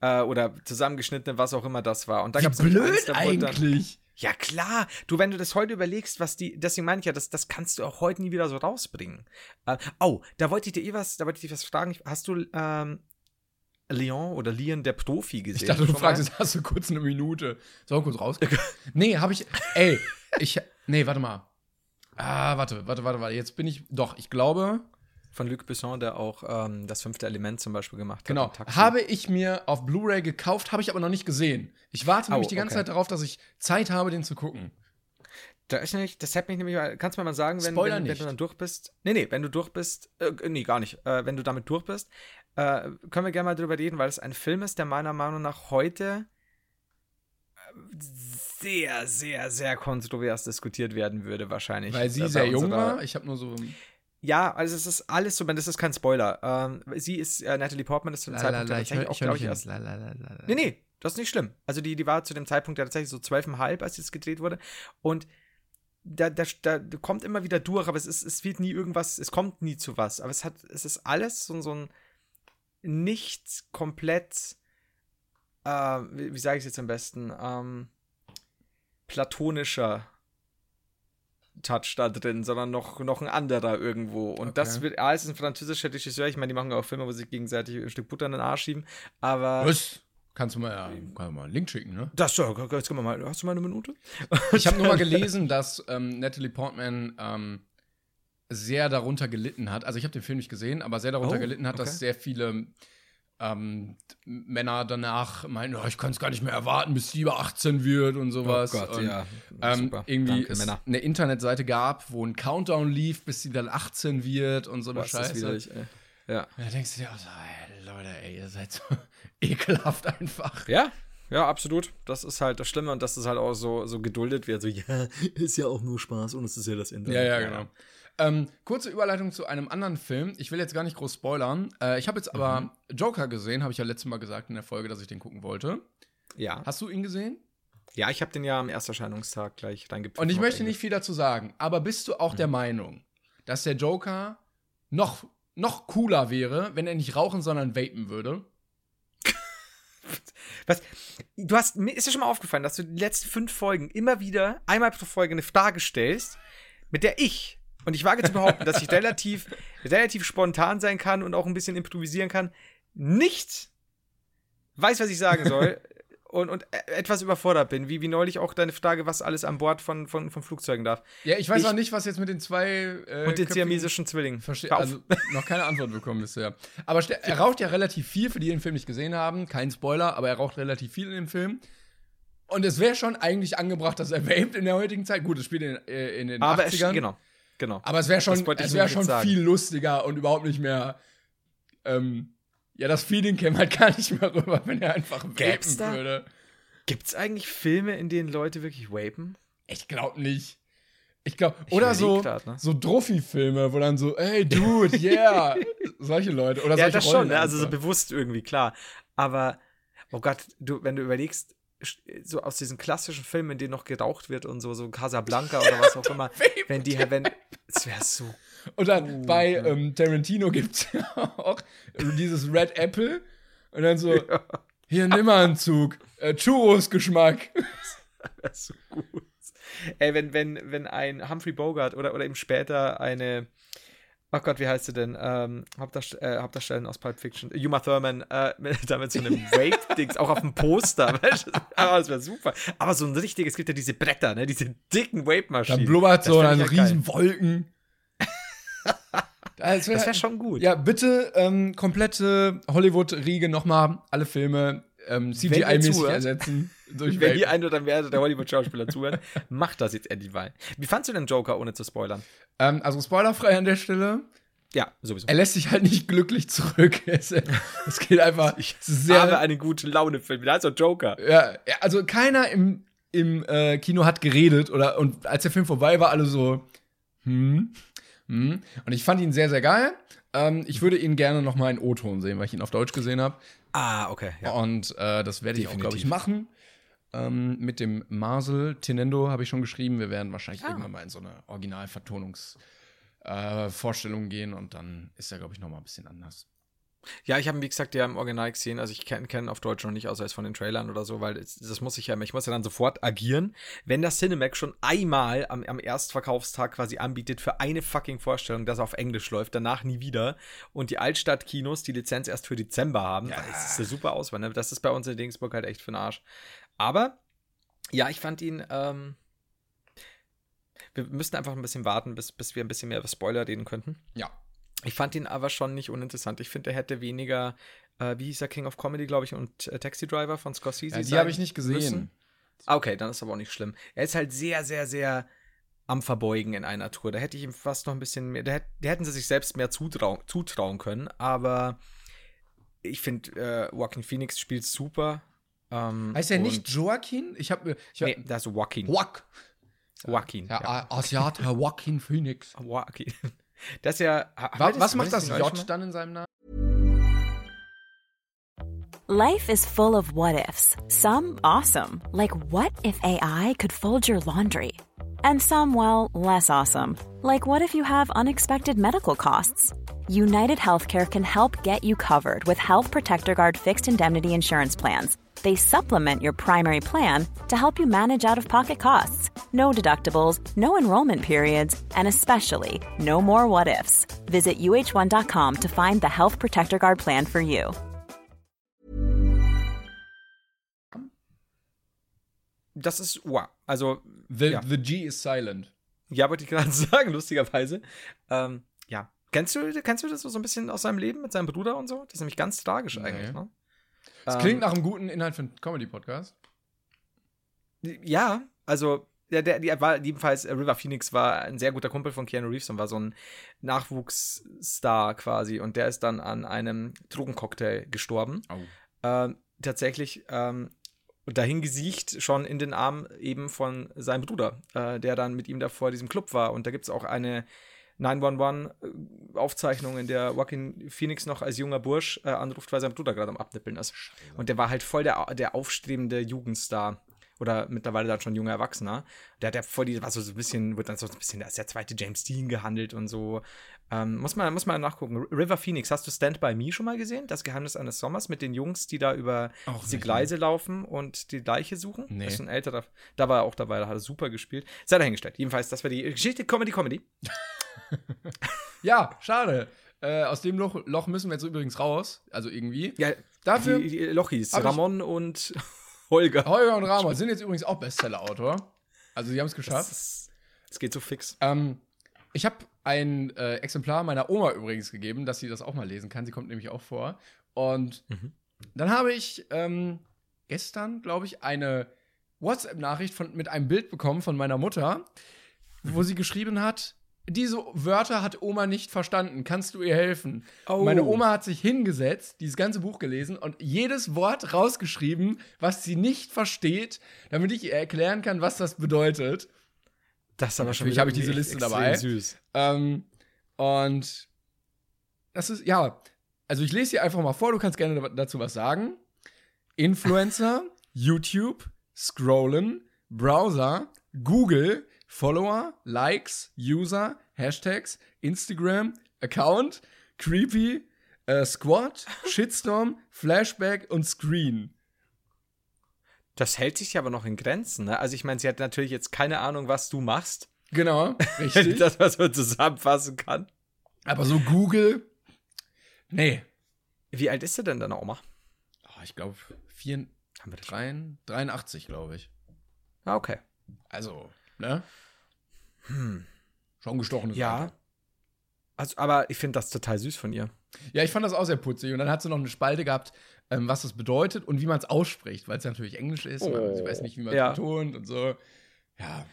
Äh, oder zusammengeschnittene, was auch immer das war. Und da gab es blöd eigentlich. Ja, klar. Du, wenn du das heute überlegst, was die, deswegen meine ich ja, das, das kannst du auch heute nie wieder so rausbringen. Äh, oh, da wollte ich dir eh was, da wollte ich dich was fragen. Hast du ähm, Leon oder Leon der Profi gesehen? Ich dachte, du fragst, jetzt hast du kurz eine Minute. Soll ich kurz raus? (laughs) nee, habe ich. Ey, ich. Nee, warte mal. Ah, warte, warte, warte, warte. Jetzt bin ich. Doch, ich glaube. Von Luc Besson, der auch ähm, das fünfte Element zum Beispiel gemacht hat. Genau. Habe ich mir auf Blu-ray gekauft, habe ich aber noch nicht gesehen. Ich warte nämlich Oh, die ganze okay. Zeit darauf, dass ich Zeit habe, den zu gucken. Da ist nämlich, das hat mich nämlich, mal- kannst du mir mal sagen, wenn, wenn, wenn du dann durch bist. Nee, nee, wenn du durch bist, äh, nee, gar nicht. Äh, wenn du damit durch bist, äh, können wir gerne mal drüber reden, weil es ein Film ist, der meiner Meinung nach heute äh, sehr, sehr, sehr kontrovers diskutiert werden würde, wahrscheinlich. Weil sie Äh, sehr jung war. Ich habe nur so. Ja, also es ist alles so, das ist kein Spoiler. Ähm, sie ist, äh, Natalie Portman ist zu dem Zeitpunkt ja tatsächlich auch, glaube ich, erst Nee, nee, das ist nicht schlimm. Also die, die war zu dem Zeitpunkt ja tatsächlich so zwölfeinhalb, als es gedreht wurde. Und da, da, da kommt immer wieder durch, aber es, ist, es wird nie irgendwas, es kommt nie zu was. Aber es hat, es ist alles so, so ein nicht komplett, äh, wie, wie sage ich es jetzt am besten, ähm, platonischer Touch da drin, sondern noch, noch ein anderer irgendwo. Und das Okay. wird, ah, es ist ein französischer Regisseur, ich meine, die machen ja auch Filme, wo sie sich gegenseitig ein Stück Butter in den Arsch schieben, aber. Was? Kannst du mal, ja, kann mal einen Link schicken, ne? Das, ja, jetzt können wir mal, hast du mal eine Minute? (laughs) Ich habe nur mal gelesen, dass ähm, Natalie Portman ähm, sehr darunter gelitten hat. Also ich habe den Film nicht gesehen, aber sehr darunter Oh, gelitten hat, okay. dass sehr viele ähm, Männer danach meinen, oh, ich kann es gar nicht mehr erwarten, bis sie über 18 wird und sowas. und, Ähm, Super. irgendwie Danke, es Männer. eine Internetseite gab, wo ein Countdown lief, bis sie dann 18 wird und so eine Scheiße. widerlich. Ja. Und da denkst du dir auch so, ey, Leute, ey, ihr seid so (laughs) ekelhaft einfach. Ja, ja, absolut. Das ist halt das Schlimme und dass es halt auch so, so geduldet wird. So, (laughs) ja, ist ja auch nur Spaß und es ist ja das Internet. Ja, ja, genau. Ähm, kurze Überleitung zu einem anderen Film. Ich will jetzt gar nicht groß spoilern. Äh, ich habe jetzt aber Mhm. Joker gesehen, habe ich ja letztes Mal gesagt in der Folge, dass ich den gucken wollte. Ja, Hast du ihn gesehen? ja ich habe den ja am Ersterscheinungstag gleich reingepfiffen. Und ich möchte nicht viel dazu sagen, aber bist du auch der Mhm. Meinung, dass der Joker noch, noch cooler wäre, wenn er nicht rauchen, sondern vapen würde? (laughs) Was? Du hast, mir ist ja schon mal aufgefallen, dass du die letzten fünf Folgen immer wieder einmal pro Folge eine Frage stellst, mit der ich, und ich wage zu behaupten, dass ich relativ, relativ spontan sein kann und auch ein bisschen improvisieren kann, nicht weiß, was ich sagen soll (laughs) und, und e- etwas überfordert bin, wie, wie neulich auch deine Frage, was alles an Bord von, von, von Flugzeugen darf. Ja, ich weiß Ich- noch nicht, was jetzt mit den zwei äh, Und den siamesischen Zwillingen. Verstehe, also noch keine Antwort bekommen bisher. Aber er raucht ja relativ viel, für die die den Film nicht gesehen haben. Kein Spoiler, aber er raucht relativ viel in dem Film. Und es wäre schon eigentlich angebracht, dass er vaped in der heutigen Zeit. Gut, es spielt in, äh, in den aber es, 80ern. genau, genau. Aber es wäre schon, es wär schon sagen. viel lustiger und überhaupt nicht mehr. Ähm, ja, das Feeling käme halt (laughs) gar nicht mehr rüber, wenn er einfach Gäb's vapen da? würde. Gibt's eigentlich Filme, in denen Leute wirklich vapen? Ich glaube nicht. Ich glaube, oder so, grad, ne? so Druffi-Filme, wo dann so, hey, Dude, yeah. (laughs) Solche Leute. Oder ja, solche das schon, Rollen ne? also so bewusst irgendwie, klar. Aber, oh Gott, du, wenn du überlegst, so aus diesen klassischen Filmen, in denen noch geraucht wird und so, so Casablanca oder was auch (laughs) immer, wenn die, wenn, es wäre so, Und dann Oh, bei ja. ähm, Tarantino gibt es ja (laughs) auch dieses Red Apple. Und dann so, hier, nimm mal einen Zug. Äh, Churros-Geschmack. (laughs) wär so gut. Ey, wenn, wenn, wenn ein Humphrey Bogart oder, oder eben später eine, oh Gott, wie heißt sie denn? Ähm, Hauptdarst äh, Hauptdarstellerin aus Pulp Fiction, Uma Thurman, äh, mit, (laughs) damit so einem (laughs) Rape-Dings, auch auf dem Poster? (laughs) Aber das wäre super. Aber so ein richtig, es gibt ja diese Bretter, ne? Diese dicken Rape-Maschinen. Dann blubbert so, geil. riesen Wolken. Das wäre wäre schon gut. Ja, bitte ähm, komplette Hollywood-Riege nochmal alle Filme ähm, CGI-mäßig ersetzen. Durch Wenn die Vape. ein oder der Hollywood-Schauspieler zuhören, macht das jetzt endlich mal. Wie fandst du den Joker, ohne zu spoilern? ähm, also spoilerfrei an der Stelle. Ja, sowieso. Er lässt sich halt nicht glücklich zurück. (laughs) Es, es geht einfach ist Sehr sehr, einen guten Laune-Film. Da ist doch Joker. Ja, also keiner im, im äh, Kino hat geredet oder und als der Film vorbei war, alle so, hm, hm. Und ich fand ihn sehr, sehr geil. Ähm, ich würde ihn gerne noch mal in O-Ton sehen, weil ich ihn auf Deutsch gesehen habe. Ah, okay. Ja. Und äh, das werde ich auch, glaube ich, Definitiv. machen. Ähm, mit dem Marcel Tenendo habe ich schon geschrieben. Wir werden wahrscheinlich Ah. irgendwann mal in so eine Originalvertonungsvorstellung äh, gehen und dann ist er, glaube ich, noch mal ein bisschen anders. Ja, ich habe ihn, wie gesagt, ja im Original gesehen. Also ich kenne kenn auf Deutsch noch nicht, außer jetzt von den Trailern oder so, weil das, das, muss ich ja, ich muss ja dann sofort agieren. Wenn das Cinemax schon einmal am, am Erstverkaufstag quasi anbietet für eine fucking Vorstellung, dass er auf Englisch läuft, danach nie wieder und die Altstadt-Kinos die Lizenz erst für Dezember haben, ja. das ist eine super Auswahl. Ne? Das ist bei uns in Dingsburg halt echt für den Arsch. Aber, ja, ich fand ihn, ähm, wir müssten einfach ein bisschen warten, bis, bis wir ein bisschen mehr über Spoiler reden könnten. Ja. Ich fand ihn aber schon nicht uninteressant. Ich finde, er hätte weniger, äh, wie hieß er, King of Comedy, glaube ich, und äh, Taxi Driver von Scorsese. Ja, die habe ich nicht gesehen. Müssen. Ah, okay, dann ist aber auch nicht schlimm. Er ist halt sehr, sehr, sehr am Verbeugen in einer Tour. Da hätte ich ihm fast noch ein bisschen mehr, da, da hätten sie sich selbst mehr zutrauen, zutrauen können, aber ich finde, äh, Joaquin Phoenix spielt super. Ähm, heißt er nicht Joaquin? Ich habe ich hab, Nee, das ist Joaquin. Joaquin. Joaquin. Ja, ja. Asiat, Herr Joaquin Phoenix. (laughs) Joaquin. Das ist ja. Was, was macht das J dann in seinem Namen? Life is full of what ifs. Some awesome, like what if AI could fold your laundry? And some, well, less awesome, like what if you have unexpected medical costs? United Healthcare can help get you covered with Health Protector Guard fixed indemnity insurance plans they supplement your primary plan to help you manage out of pocket costs. No deductibles, no enrollment periods, and especially no more what ifs. Visit uh1.com to find the Health Protector Guard plan for you. Das ist wow. Also, the, ja. the G is silent. Ja, wollte ich gerade (laughs) sagen, lustigerweise. Ähm, ja. Kennst du, kennst du das so ein bisschen aus seinem Leben mit seinem Bruder und so? Das ist nämlich ganz tragisch nee. eigentlich, ne? Das klingt ähm, nach einem guten Inhalt für einen Comedy-Podcast. Ja, also der, der, die war jedenfalls, äh, River Phoenix war ein sehr guter Kumpel von Keanu Reeves und war so ein Nachwuchsstar quasi. Und der ist dann an einem Drogencocktail gestorben. Oh. Ähm, tatsächlich ähm, dahin gesiegt schon in den Arm eben von seinem Bruder, äh, der dann mit ihm da vor diesem Club war. Und da gibt es auch eine 911-Aufzeichnung, in der Joaquin Phoenix noch als junger Bursch äh, anruft, weil sein Bruder gerade am Abnippeln ist. Und der war halt voll der, der aufstrebende Jugendstar. Oder mittlerweile dann schon junger Erwachsener. Der hat ja voll die, war so ein bisschen, wird dann so ein bisschen als der zweite James Dean gehandelt und so. Ähm, muss, man, muss man nachgucken. River Phoenix, hast du Stand By Me schon mal gesehen? Das Geheimnis eines Sommers mit den Jungs, die da über Auch diese Gleise ne? laufen und die Leiche suchen? Nee. Das ist ein älterer. Da war er auch dabei, da hat er super gespielt. Sei dahingestellt. Jedenfalls, das war die Geschichte Comedy Comedy. (laughs) ja, schade. Äh, aus dem Loch, Loch, müssen wir jetzt übrigens raus. Also irgendwie. Ja, dafür. Die, die Lochis, Ramon und Holger. Holger und Ramon sind jetzt übrigens auch Bestseller-Autor. Also, sie haben es geschafft. Es geht so fix. Ähm, ich habe ein äh, Exemplar meiner Oma übrigens gegeben, dass sie das auch mal lesen kann. Sie kommt nämlich auch vor. Und mhm. dann habe ich ähm, gestern, glaube ich, eine WhatsApp-Nachricht mit einem Bild bekommen von meiner Mutter, wo sie geschrieben hat: diese Wörter hat Oma nicht verstanden. Kannst du ihr helfen? Oh. Meine Oma hat sich hingesetzt, dieses ganze Buch gelesen und jedes Wort rausgeschrieben, was sie nicht versteht, damit ich ihr erklären kann, was das bedeutet. Das ist aber schon. Natürlich habe ich diese Liste dabei. Süß. Ähm, und das ist, ja, also ich lese dir einfach mal vor, du kannst gerne dazu was sagen. Influencer, (laughs) YouTube, Scrollen, Browser, Google, Follower, Likes, User, Hashtags, Instagram, Account, Creepy, äh, Squad, Shitstorm, (laughs) Flashback und Screen. Das hält sich aber noch in Grenzen, ne? Also ich meine, sie hat natürlich jetzt keine Ahnung, was du machst. Genau, (laughs) richtig. das, was man zusammenfassen kann. Aber so Google, nee. Wie alt ist sie denn deine Oma? Oh, ich glaube, 83, glaube ich. Ah, okay. Also, ne? Hm. Schon gestochenes Ja. Also, aber ich finde das total süß von ihr. Ja, ich fand das auch sehr putzig. Und dann hat sie noch eine Spalte gehabt, ähm, was das bedeutet und wie man es ausspricht, weil es ja natürlich Englisch ist. Oh. Sie weiß nicht, wie man es ja. betont und so. Ja.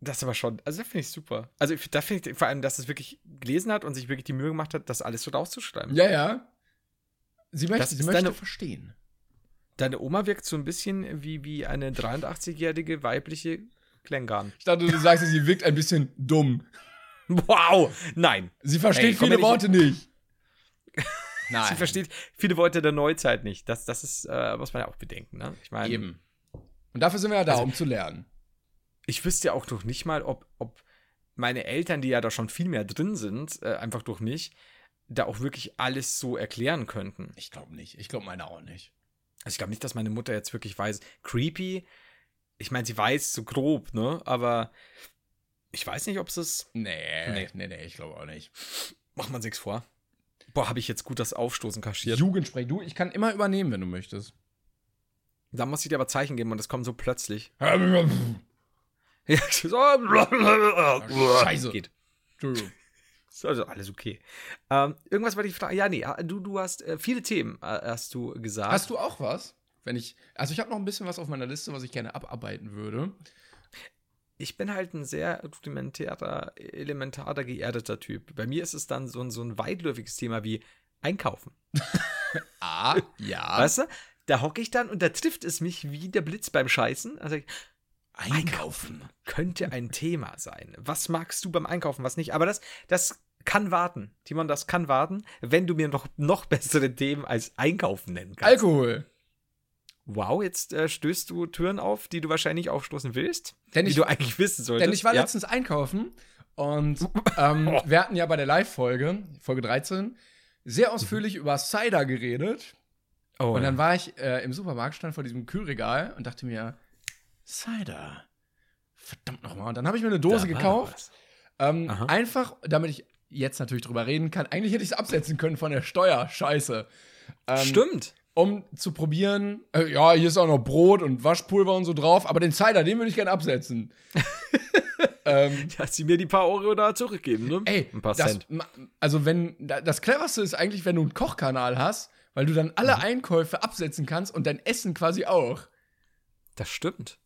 Das ist aber schon, also das finde ich super. Also da finde ich vor allem, dass es wirklich gelesen hat und sich wirklich die Mühe gemacht hat, das alles so rauszuschreiben. Ja, ja. Sie möchte, sie möchte deine, verstehen. Deine Oma wirkt so ein bisschen wie, wie eine 83-jährige weibliche Klängern. Ich dachte, du sagst, sie wirkt ein bisschen dumm. Wow, nein. Sie versteht hey, viele Worte nicht. (laughs) Nein. Sie versteht viele Worte der Neuzeit nicht. Das, das ist, äh, muss man ja auch bedenken, ne? Ich meine. Eben. Und dafür sind wir ja da, also, um zu lernen. Ich wüsste ja auch doch nicht mal, ob, ob meine Eltern, die ja da schon viel mehr drin sind, äh, einfach durch mich, da auch wirklich alles so erklären könnten. Ich glaube nicht. Ich glaube meine auch nicht. Also ich glaube nicht, dass meine Mutter jetzt wirklich weiß. Creepy, ich meine, sie weiß so grob, ne? Aber ich weiß nicht, ob es es. Nee, Nee. nee, nee, ich glaube auch nicht. Macht man sich's vor. Boah, habe ich jetzt gut das Aufstoßen kaschiert. Jugendsprech, du, ich kann immer übernehmen, wenn du möchtest. Da muss ich dir aber Zeichen geben und das kommt so plötzlich. Scheiße. (laughs) Ja, so, Scheiße. Geht. Entschuldigung. (laughs) Ist Also alles okay. Ähm, irgendwas wollte ich fragen. Ja, nee, du, du hast äh, viele Themen, äh, hast du gesagt. Hast du auch was? Wenn ich, also ich habe noch ein bisschen was auf meiner Liste, was ich gerne abarbeiten würde. ich bin halt ein sehr rudimentärer, elementarer, geerdeter Typ. Bei mir ist es dann so ein, so ein weitläufiges Thema wie Einkaufen. (laughs) Ah, ja. Weißt du? Da hocke ich dann und da trifft es mich wie der Blitz beim Scheißen. Also ich, Einkaufen könnte ein Thema sein. Was magst du beim Einkaufen, was nicht? Aber das, das kann warten. Timon, das kann warten, wenn du mir noch, noch bessere Themen als Einkaufen nennen kannst. Alkohol. Wow, jetzt äh, stößt du Türen auf, die du wahrscheinlich aufstoßen willst. Denn die ich- du eigentlich wissen solltest. Denn ich war Ja. letztens einkaufen und (laughs) ähm, wir hatten ja bei der Live-Folge, Folge 13, sehr ausführlich über Cider geredet. Oh, Und dann war ich äh, im Supermarkt, stand vor diesem Kühlregal und dachte mir, Cider. Verdammt nochmal. Und dann habe ich mir eine Dose gekauft. Ähm, einfach, damit ich jetzt natürlich drüber reden kann. Eigentlich hätte ich es absetzen können von der Steuer. Scheiße. Ähm, Stimmt. Um zu probieren, äh, ja, hier ist auch noch Brot und Waschpulver und so drauf, aber den Cider, den würde ich gerne absetzen. (laughs) ähm, Dass sie mir die paar Euro da zurückgeben, ne? ey, ein paar das, Cent. also wenn, da- das cleverste ist eigentlich, wenn du einen Kochkanal hast, weil du dann alle Mhm. Einkäufe absetzen kannst und dein Essen quasi auch. Das stimmt.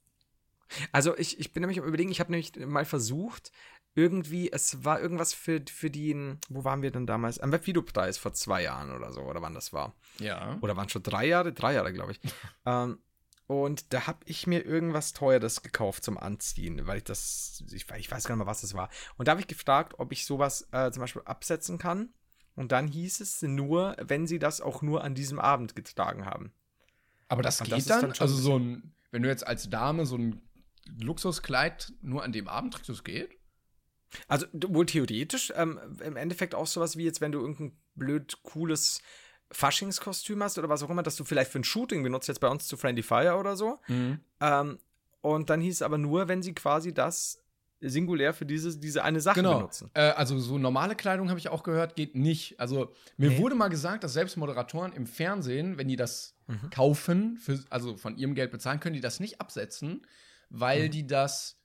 Also ich, ich bin nämlich am überlegen, ich habe nämlich mal versucht, irgendwie, es war irgendwas für, für den, wo waren wir denn damals? Am Webvideopreis vor zwei Jahren oder so, oder wann das war. Ja. Oder waren schon drei Jahre? Drei Jahre, glaube ich. (laughs) ähm, und da habe ich mir irgendwas Teures gekauft zum Anziehen, weil ich das, ich, ich weiß gar nicht mehr, was das war. Und da habe ich gefragt, ob ich sowas äh, zum Beispiel absetzen kann. Und dann hieß es nur, wenn sie das auch nur an diesem Abend getragen haben. Aber das Und geht das dann? dann also so ein, wenn du jetzt als Dame so ein Luxuskleid nur an dem Abend trägst, das geht? Also wohl theoretisch, ähm, im Endeffekt auch sowas wie jetzt, wenn du irgendein blöd cooles Faschingskostüm hast oder was auch immer, das du vielleicht für ein Shooting benutzt, jetzt bei uns zu Friendly Fire oder so. Ähm, und dann hieß es aber nur, wenn sie quasi das singulär für diese, diese eine Sache Genau. benutzen. Äh, also so normale Kleidung habe ich auch gehört, geht nicht. Also mir Nee. wurde mal gesagt, dass selbst Moderatoren im Fernsehen, wenn die das Mhm. kaufen, für, also von ihrem Geld bezahlen, können die das nicht absetzen, weil Mhm. die das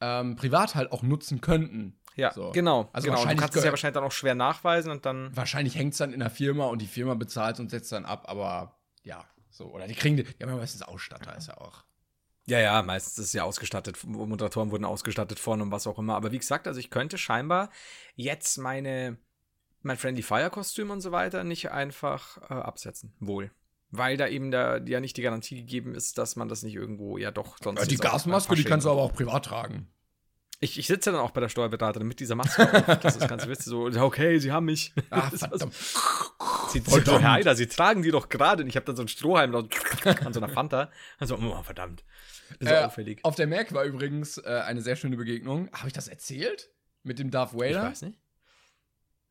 ähm, privat halt auch nutzen könnten. Ja, So. genau. Also genau. Du wahrscheinlich kannst es ja wahrscheinlich dann auch schwer nachweisen und dann. Wahrscheinlich hängt es dann in der Firma und die Firma bezahlt und setzt dann ab, aber ja, so. Oder die kriegen, die, die haben ja meistens Ausstatter, ist ja auch. Ja, ja, meistens ist es ja ausgestattet. Moderatoren wurden ausgestattet von und was auch immer. Aber wie gesagt, also ich könnte scheinbar jetzt meine, mein Friendly Fire Kostüm und so weiter nicht einfach äh, absetzen. Wohl. Weil da eben da ja nicht die Garantie gegeben ist, dass man das nicht irgendwo ja doch sonst. Ja, die Gasmaske, die kannst du aber auch privat tragen. Ich, ich sitze dann auch bei der Steuerberaterin mit dieser Maske auf. Das ist ganz witzig. So, okay, sie haben mich. Ah, (laughs) verdammt. Sie, sie, Verdammt. Herr Heider, sie tragen die doch gerade. Und ich habe dann so einen Strohhalm an so einer Fanta. Also, oh, verdammt. Bisschen Äh, auffällig. Auf der Mac war übrigens äh, eine sehr schöne Begegnung. Habe ich das erzählt? Mit dem Darth Ich Vader? weiß nicht.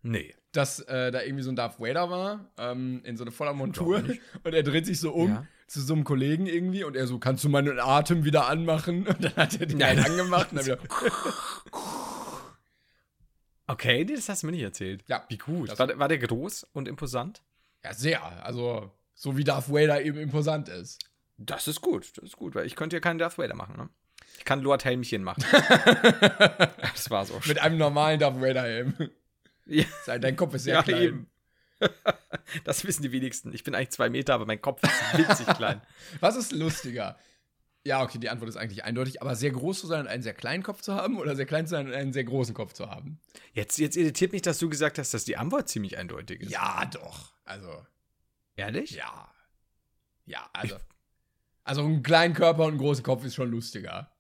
Nee. Dass äh, da irgendwie so ein Darth Vader war, ähm, in so einer voller Montur. (laughs) Und er dreht sich so um Ja. zu so einem Kollegen irgendwie und er so, kannst du meinen Atem wieder anmachen? (laughs) Und dann hat er den Nein. angemacht und dann wieder. (laughs) Okay, nee, das hast du mir nicht erzählt. Ja, Wie gut. War, der- war der groß und imposant? Ja, sehr. Also, so wie Darth Vader eben imposant ist. Das ist gut, das ist gut, weil ich könnte ja keinen Darth Vader machen, ne? Ich kann Lord Helmchen machen. das war's auch schon. Mit einem normalen Darth Vader-Helm. Ja. Sein- Dein Kopf ist sehr Ja, klein. eben. (laughs) Das wissen die wenigsten. Ich bin eigentlich zwei Meter, aber mein Kopf ist (laughs) winzig klein. Was ist lustiger? Ja, okay, die Antwort ist eigentlich eindeutig, aber sehr groß zu sein und einen sehr kleinen Kopf zu haben oder sehr klein zu sein und einen sehr großen Kopf zu haben? Jetzt, jetzt irritiert mich, dass du gesagt hast, dass die Antwort ziemlich eindeutig ist. Ja, doch. Also, Ehrlich? ja. Ja, also. Also, einen kleinen Körper und einen großen Kopf ist schon lustiger.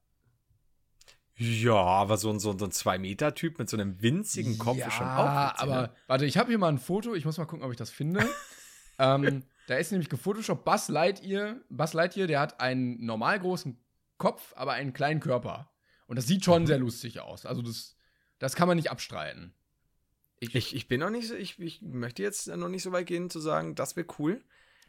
Ja, aber so ein, so ein, so ein Zwei-Meter-Typ mit so einem winzigen Kopf ja, ist schon auch witzig, aber ne? warte, ich habe hier mal ein Foto. Ich muss mal gucken, ob ich das finde. (laughs) ähm, da ist nämlich gefotoshoppt Buzz Lightyear. Buzz Lightyear, der hat einen normal großen Kopf, aber einen kleinen Körper. Und das sieht Mhm. schon sehr lustig aus. Also das, das kann man nicht abstreiten. Ich, Ich, ich bin noch nicht so, ich, ich möchte jetzt noch nicht so weit gehen zu sagen, das wäre cool.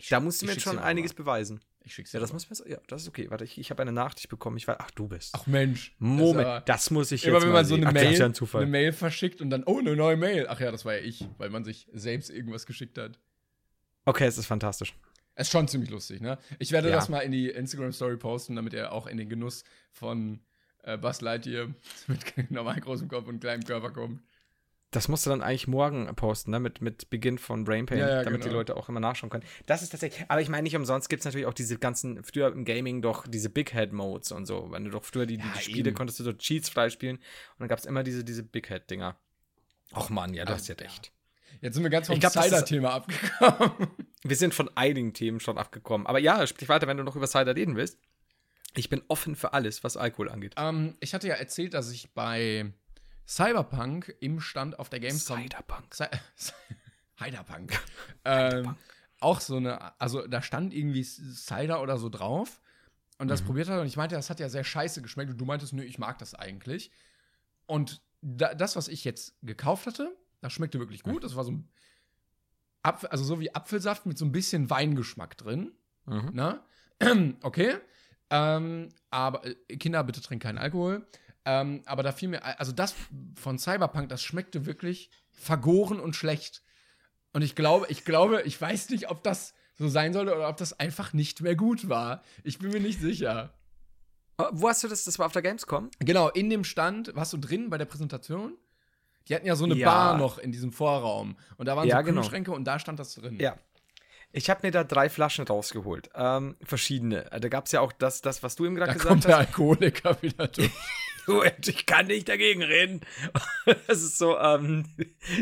Da musst du mir jetzt schon mal. einiges beweisen. Ich schick's Ja, dir das mal. muss so, ja, das ist okay. Warte, ich, ich habe eine Nachricht bekommen. Ich weiß, ach, du bist. Ach Mensch. Moment, Das das, muss ich Immer jetzt wenn mal man so sehen. eine Ach, das ist Mail, ja ein Zufall. eine Mail verschickt und dann, oh, eine neue Mail. Ach ja, das war ja ich, weil man sich selbst irgendwas geschickt hat. Okay, es ist fantastisch. Es ist schon ziemlich lustig, ne? Ich werde Ja. das mal in die Instagram-Story posten, damit er auch in den Genuss von äh, Buzz Lightyear (laughs) mit normal großem Kopf und kleinem Körper kommt. Das musst du dann eigentlich morgen posten, ne? mit, mit Beginn von Brain Pain, Ja, ja, damit die genau. Leute auch immer nachschauen können. Das ist tatsächlich, aber ich meine, nicht umsonst gibt es natürlich auch diese ganzen, früher im Gaming doch diese Big Head Modes und so. Wenn du doch früher die, die, Ja, die Spiele eben. konntest du so Cheats freispielen und dann gab es immer diese, diese Big Head Dinger. Ach man, ja, du hast ja recht. Jetzt sind wir ganz vom Cider-Thema abgekommen. (laughs) Wir sind von einigen Themen schon abgekommen. Aber ja, sprich weiter, wenn du noch über Cider reden willst. Ich bin offen für alles, was Alkohol angeht. ähm, ich hatte ja erzählt, dass ich bei Cyberpunk im Stand auf der Gamescom Ciderpunk. (laughs) Cy- Heiderpunk. (laughs) ähm, auch so eine, also da stand irgendwie Cider oder so drauf und das probiert hat und ich meinte, das hat ja sehr scheiße geschmeckt und du meintest, nö, ich mag das eigentlich. Und da, das, was ich jetzt gekauft hatte, das schmeckte wirklich gut. Das war so ein Apfel, also so wie Apfelsaft mit so ein bisschen Weingeschmack drin. Mhm. Ne? (clears throat) Okay. Ähm, aber äh, Kinder, bitte trinken keinen Alkohol. Ähm, aber da fiel mir, also das von Cyberpunk, das schmeckte wirklich vergoren und schlecht. Und ich glaube, ich glaube, ich weiß nicht, ob das so sein sollte oder ob das einfach nicht mehr gut war. Ich bin mir nicht sicher. Oh, Wo hast du das? Das war auf der Gamescom? Genau, in dem Stand, warst du drin bei der Präsentation? Die hatten ja so eine Ja. Bar noch in diesem Vorraum. Und da waren Ja, so genau. Kühlschränke und da stand das drin. Ja. Ich habe mir da drei Flaschen rausgeholt. Ähm, verschiedene. Da gab es ja auch das, das, was du ihm gerade Da gesagt kommt der hast. Alkoholiker wieder durch. (laughs) ich kann nicht dagegen reden. (laughs) Das ist so, ähm,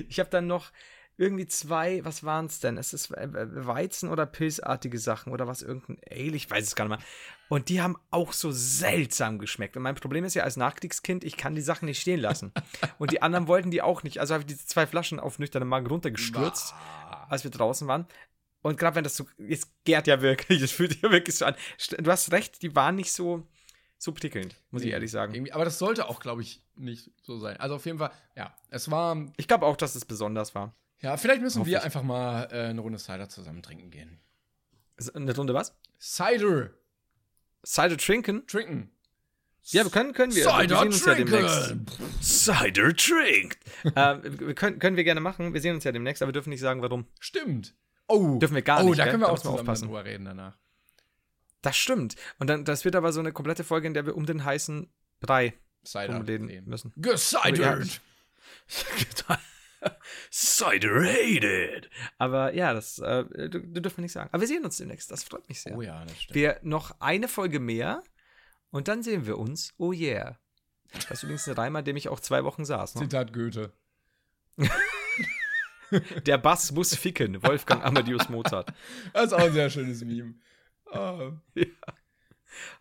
ich habe dann noch irgendwie zwei, was waren es denn? Es ist äh, Weizen- oder Pilzartige Sachen oder was, irgendein Ale, ich weiß es gar nicht mehr. Und die haben auch so seltsam geschmeckt. Und mein Problem ist ja als Nachkriegskind, ich kann die Sachen nicht stehen lassen. Und die anderen wollten die auch nicht. Also habe ich diese zwei Flaschen auf nüchternen Magen runtergestürzt, als wir draußen waren. Und gerade wenn das so, jetzt gärt ja wirklich, es fühlt sich ja wirklich so an. Du hast recht, die waren nicht so, so prickelnd, muss ich Nee, ehrlich sagen. Aber das sollte auch, glaube ich, nicht so sein. Also auf jeden Fall, ja, es war, Ich glaube auch, dass es besonders war. ja, vielleicht müssen wir ich. einfach mal äh, eine Runde Cider zusammen trinken gehen. Eine Runde was? Cider Cider trinken? trinken. Ja, wir können, können wir. Cider wir sehen uns ja demnächst. trinken. Cider trinkt. (laughs) ähm, können, können wir gerne machen. Wir sehen uns ja demnächst, aber wir dürfen nicht sagen, warum. Stimmt. Oh. Dürfen wir gar oh, nicht, da gell? können wir Da auch zusammen aufpassen. drüber reden danach. Das stimmt. Und dann, das wird aber so eine komplette Folge, in der wir um den heißen Brei rumreden reden. müssen. Gecidert. (laughs) Cider hated. Aber ja, das äh, dürfen wir nicht sagen. Aber wir sehen uns demnächst. Das freut mich sehr. Oh ja, das stimmt. Wir noch eine Folge mehr und dann sehen wir uns. Oh yeah. Das ist übrigens ein Reim, an dem ich auch zwei Wochen saß. Ne? Zitat Goethe. (laughs) Der Bass muss ficken. Wolfgang Amadeus Mozart. Das ist auch ein sehr schönes Meme. Ah.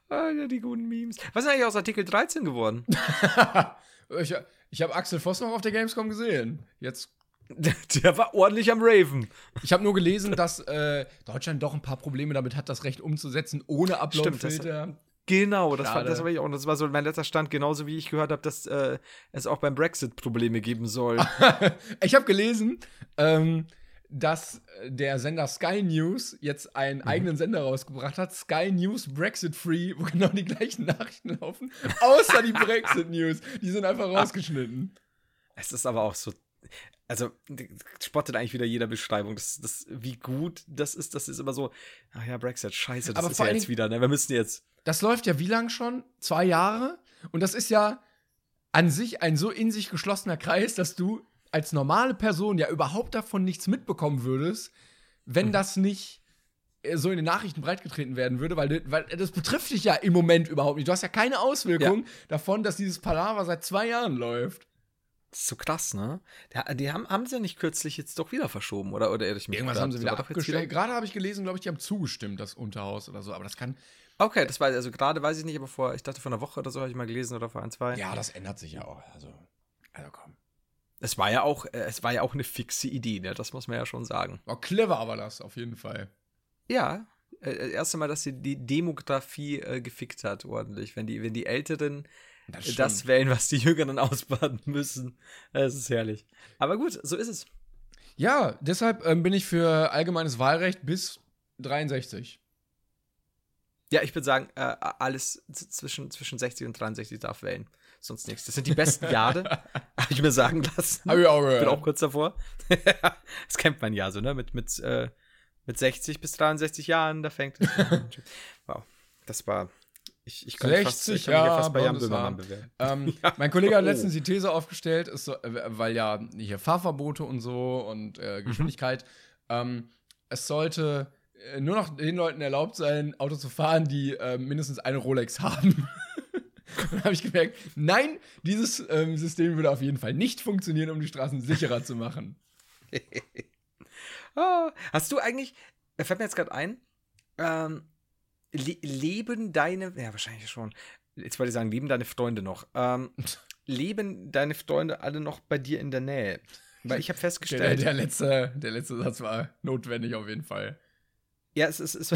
Ah, ja, die guten Memes. Was ist eigentlich aus Artikel 13 geworden? (laughs) ich ich habe Axel Voss noch auf der Gamescom gesehen. Jetzt (laughs) Der war ordentlich am Raven. Ich habe nur gelesen, dass äh, Deutschland doch ein paar Probleme damit hat, das Recht umzusetzen ohne Stimmt, das- Upload-Filter. Genau, das war, das war ich auch. Und das war so mein letzter Stand, genauso wie ich gehört habe, dass äh, es auch beim Brexit Probleme geben soll. (laughs) ich habe gelesen, ähm, dass äh, der Sender Sky News jetzt einen Mhm. eigenen Sender rausgebracht hat, Sky News Brexit Free, wo genau die gleichen (laughs) Nachrichten laufen, außer die Brexit News. Die sind einfach rausgeschnitten. Es ist aber auch so. Also, spottet eigentlich wieder jeder Beschreibung. Das, das, wie gut das ist, das ist immer so, ach ja, Brexit, scheiße, das Aber ist ja jetzt wieder, ne? Wir müssen jetzt. Das läuft ja wie lang schon? Zwei Jahre? Und das ist ja an sich ein so in sich geschlossener Kreis, dass du als normale Person ja überhaupt davon nichts mitbekommen würdest, wenn das nicht äh, so in den Nachrichten breitgetreten werden würde, weil, weil das betrifft dich ja im Moment überhaupt nicht. Du hast ja keine Auswirkung davon, dass dieses Palaver seit zwei Jahren läuft. Das ist so krass, ne? Die haben, haben sie ja nicht kürzlich jetzt doch wieder verschoben, oder? Oder ich mich Irgendwas grad? haben sie wieder abgestellt. Gerade habe ich gelesen, glaube ich, die haben zugestimmt, das Unterhaus oder so. Aber das kann. Okay, das war, also gerade weiß ich nicht, aber vor, ich dachte vor einer Woche oder so habe ich mal gelesen oder vor ein, zwei. Ja, das ändert sich ja auch. Also, also komm. Es war ja auch, äh, es war ja auch eine fixe Idee, ne? Das muss man ja schon sagen. War clever, aber das auf jeden Fall. Ja, äh, das erste Mal, dass sie die Demografie äh, gefickt hat, ordentlich. Wenn die, wenn die Älteren Das das, wählen, was die Jüngeren (laughs) ausbaden müssen. Das ist herrlich. Aber gut, so ist es. Ja, deshalb ähm, bin ich für allgemeines Wahlrecht bis 63. Ja, ich würde sagen, äh, alles zwischen, zwischen 60 und 63 darf wählen. Sonst nichts. Das sind die besten Jahre, (laughs) habe ich mir sagen lassen. Hab ich auch Ich gehört. bin auch kurz davor. (laughs) das kennt man ja so, ne? Mit, mit, äh, mit 60 bis 63 Jahren, da fängt es an. (laughs) Wow, das war. Ich, ich fast, 60 ich kann mich ja Jahre fast bei Jan. Böhmermann. Ähm, Ja. Mein Kollege hat Oh. letztens die These aufgestellt, es soll, äh, weil ja hier Fahrverbote und so und Mhm. äh, Geschwindigkeit, ähm, es sollte äh, nur noch den Leuten erlaubt sein, Auto zu fahren, die äh, mindestens eine Rolex haben. (laughs) Dann habe ich gemerkt, nein, dieses ähm, System würde auf jeden Fall nicht funktionieren, um die Straßen sicherer zu machen. (laughs) Ah, hast du eigentlich, da fällt mir jetzt gerade ein, ähm, le leben deine, ja, wahrscheinlich schon, jetzt wollte ich sagen, leben deine Freunde noch, ähm, (laughs) leben deine Freunde alle noch bei dir in der Nähe? Weil ich habe Der, festgestellt, der, letzte, der letzte Satz war notwendig auf jeden Fall. Ja, es ist. Es,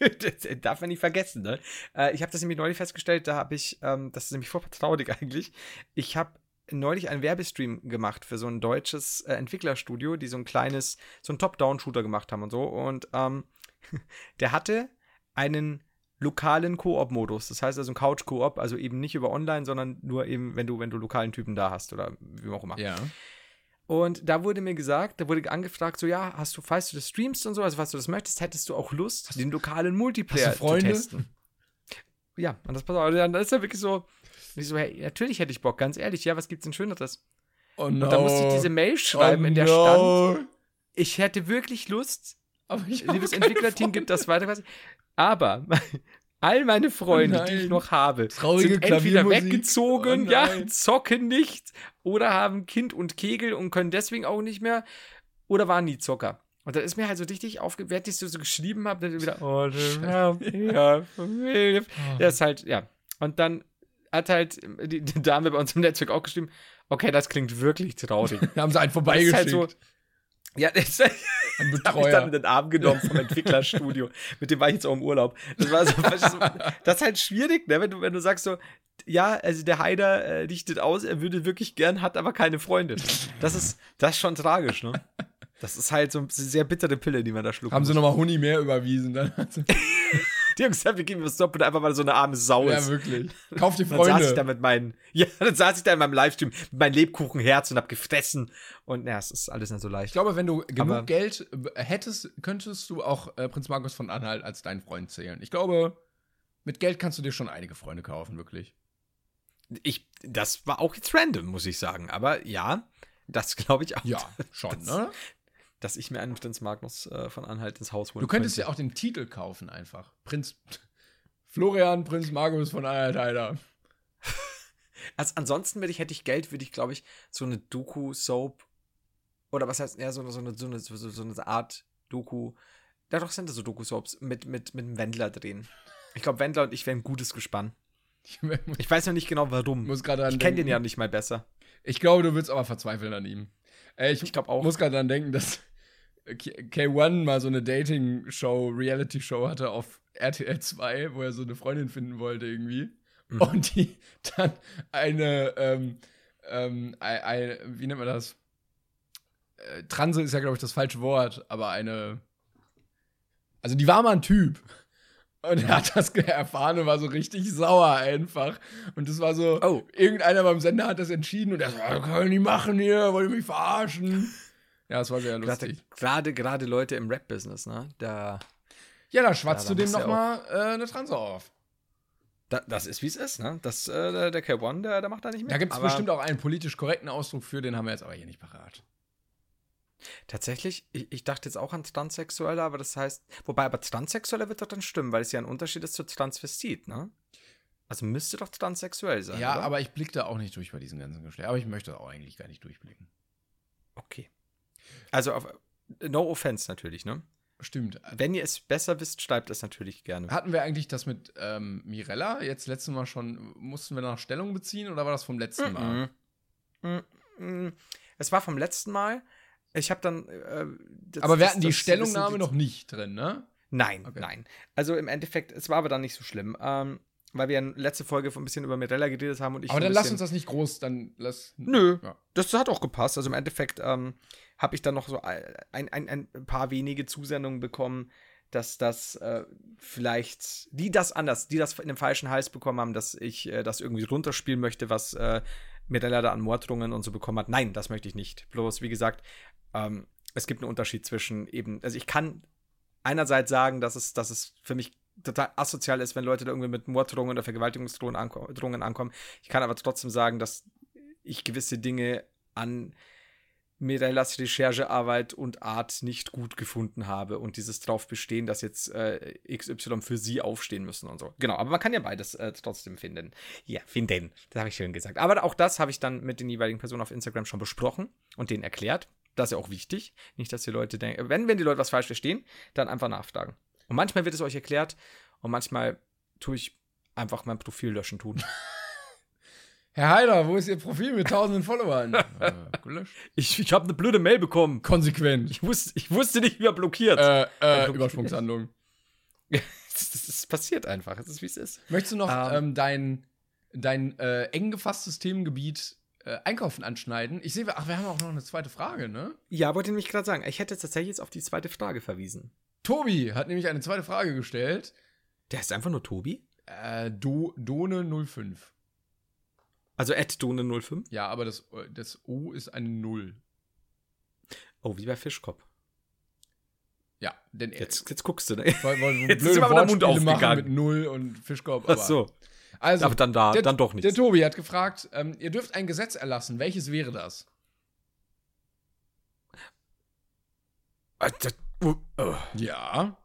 (laughs) das darf man nicht vergessen, ne? Äh, ich habe das nämlich neulich festgestellt, da habe ich, ähm, das ist nämlich voll traurig (laughs) eigentlich. Ich habe neulich einen Werbestream gemacht für so ein deutsches äh, Entwicklerstudio, die so ein kleines, so ein Top-Down-Shooter gemacht haben und so. Und ähm, (laughs) der hatte einen lokalen Koop-Modus. Das heißt also ein Couch-Koop, also eben nicht über online, sondern nur eben, wenn du, wenn du lokalen Typen da hast oder wie auch immer. Ja. Und da wurde mir gesagt, da wurde angefragt, so ja, hast du, falls du das streamst und so, also falls du das möchtest, hättest du auch Lust, den lokalen Multiplayer hast zu testen. Ja, und das pass auf, dann ist er wirklich so, ich so, hey, natürlich hätte ich Bock, ganz ehrlich, ja, was gibt's denn Schöneres? Oh no. Und dann musste ich diese Mail schreiben, oh in der no. stand, ich hätte wirklich Lust, Aber ich liebes Entwicklerteam, gibt das weiter, quasi. aber all meine Freunde, Oh die ich noch habe, Traurige sind entweder Klaviermusik. weggezogen, Oh ja, (laughs) zocken nicht oder haben Kind und Kegel und können deswegen auch nicht mehr oder waren nie Zocker. Und da ist mir halt so richtig aufgewertet, ich so, so geschrieben habe, dann wieder, oh, ja, Familie. Der ist halt, ja. Und dann hat halt die, Dame bei uns im Netzwerk auch geschrieben, okay, das klingt wirklich traurig. (laughs) Da haben sie einen Das vorbeigeschickt. halt so, ja, das, Ein (laughs) habe ich Betreuer. dann in den Arm genommen vom Entwicklerstudio. Mit dem war ich jetzt auch im Urlaub. Das war so, das ist halt schwierig, ne? wenn, du, wenn du sagst so, ja, also der Haider äh, richtet aus, er würde wirklich gern, hat aber keine Freunde. Das ist, das ist schon tragisch, ne? Das ist halt so eine sehr bittere Pille, die man da schluckt. haben sie nochmal Huni mehr überwiesen. Dann (laughs) (laughs) Die haben gesagt, wir geben das Doppelt einfach mal so eine arme Sau ja, ist. wirklich. (laughs) Kauf dir Dann saß ich da Freunde. mit meinen, (laughs) ja, dann saß ich da in meinem Livestream mit meinem Lebkuchenherz und hab gefressen. Und ja, es ist alles nicht so Ich leicht. glaube, wenn du genug Aber- Geld äh, hättest, könntest du auch äh, Prinz Markus von Anhalt als deinen Freund zählen. Ich glaube, mit Geld kannst du dir schon einige Freunde kaufen, wirklich. Ich, das war auch jetzt random, muss ich sagen. Aber ja, das glaube ich auch. Ja, (laughs) schon, das, ne? Dass ich mir einen Prinz Magnus äh, von Anhalt ins Haus holen Du könntest könnte. ja auch den Titel kaufen einfach. Prinz (laughs) Florian Prinz Markus von Anhalt Heider. (laughs) Also ansonsten würde ich, hätte ich Geld, würde ich, glaube ich, so eine Doku-Soap oder was heißt, ja, so, eine- so, eine, so, eine, so, eine Art Doku. Ja, doch sind das so Doku-Soaps mit, mit, mit einem Wendler drehen. Ich glaube, Wendler und ich wären ein gutes Gespann. Ich weiß noch nicht genau warum. muss ich kenne den ja nicht mal besser. Ich glaube, du würdest aber verzweifeln an ihm. Äh, ich Ich glaube auch. muss gerade daran denken, dass K1 mal so eine Dating-Show, Reality-Show hatte auf RTL 2, wo er so eine Freundin finden wollte irgendwie. Mhm. Und die (laughs) dann eine, ähm, ähm, ein, ein, wie nennt man das? Äh, Transe ist ja, glaube ich, das falsche Wort, aber eine. Also, die war mal ein Typ. Und er hat das erfahren und war so richtig sauer einfach. Und das war so, Oh. irgendeiner beim Sender hat das entschieden und er so, "Ah, können die machen hier, wollen die mich verarschen? (laughs) Ja, das war sehr lustig. gerade, gerade Leute im Rap-Business, ne? Da, Ja, da schwatzt Ja, du dem musst du noch mal äh, eine Transe auf. da das ist, wie es ist, ne? Das, äh, der, der K1, der, der macht da nicht mit. Da gibt es bestimmt auch einen politisch korrekten Ausdruck für, den haben wir jetzt aber hier nicht parat. Tatsächlich, ich, ich dachte jetzt auch an Transsexuelle, aber das heißt, wobei, aber Transsexuelle wird doch dann stimmen, weil es ja ein Unterschied ist zu Transvestit, ne? Also müsste doch transsexuell sein. ja, oder? aber ich blicke da auch nicht durch bei diesen ganzen Geschlechtern. Aber ich möchte auch eigentlich gar nicht durchblicken. Okay. Also, auf, no offense natürlich, ne? Stimmt. Wenn ihr es besser wisst, schreibt es natürlich gerne. Hatten wir eigentlich das mit ähm, Mirella jetzt letztes Mal schon, mussten wir noch Stellung beziehen oder war das vom letzten Mal? Mm, mm, mm. Es war vom letzten Mal. Ich habe dann. Äh, das- Aber wir das- hatten die das- Stellungnahme das- noch nicht drin, ne? Nein, Okay. nein. Also im Endeffekt, es war aber dann nicht so schlimm. Ähm, weil wir in letzte Folge ein bisschen über Mirella geredet haben und ich. Aber dann lass uns das nicht groß, dann lass. Nö, Ja. das hat auch gepasst. Also im Endeffekt ähm, habe ich dann noch so ein, ein, ein paar wenige Zusendungen bekommen, dass das äh, vielleicht, die das anders, die das in den falschen Hals bekommen haben, dass ich äh, das irgendwie runterspielen möchte, was äh, Mirella da an Morddrohungen und so bekommen hat. Nein, das möchte ich nicht. Bloß, wie gesagt, ähm, es gibt einen Unterschied zwischen eben, also ich kann einerseits sagen, dass es, dass es für mich total asozial ist, wenn Leute da irgendwie mit Morddrohungen oder Vergewaltigungsdrohungen anko ankommen. Ich kann aber trotzdem sagen, dass ich gewisse Dinge an Mirellas Recherchearbeit und Art nicht gut gefunden habe und dieses drauf bestehen, dass jetzt äh, XY für sie aufstehen müssen und so. Genau, aber man kann ja beides äh, trotzdem finden. Ja, finden. Das habe ich schön gesagt. Aber auch das habe ich dann mit den jeweiligen Personen auf Instagram schon besprochen und denen erklärt. Das ist ja auch wichtig. Nicht, dass die Leute denken, wenn, wenn die Leute was falsch verstehen, dann einfach nachfragen. Und manchmal wird es euch erklärt und manchmal tue ich einfach mein Profil löschen tun. (laughs) Herr Heider, wo ist Ihr Profil mit tausenden Followern? (laughs) äh, gelöscht. Ich, ich habe eine blöde Mail bekommen. Konsequent. Ich wusste, ich wusste nicht, wie er blockiert. Äh, äh, Übersprungshandlung. Das, das, das passiert einfach. Es ist, wie es ist. Möchtest du noch Ähm. ähm, dein, dein äh, eng gefasstes Themengebiet äh, Einkaufen anschneiden? Ich sehe, ach, wir haben auch noch eine zweite Frage, ne? Ja, wollte ich nämlich gerade sagen. Ich hätte tatsächlich jetzt auf die zweite Frage verwiesen. Tobi hat nämlich eine zweite Frage gestellt. Der ist einfach nur Tobi? Äh, Do, Done05. Also at Done05? Ja, aber das, das O ist eine Null. Oh, wie bei Fischkopf. Ja, denn er Jetzt, jetzt guckst du, ne? wollen wollen (laughs) Jetzt ist blöde ihm aber der Mund aufgegangen. mit Null und Fischkorb. Ach so. Also, Aber dann da, der, dann doch nicht. Der Tobi hat gefragt, ähm, ihr dürft ein Gesetz erlassen. Welches wäre das? Äh, oh, oh. Ja.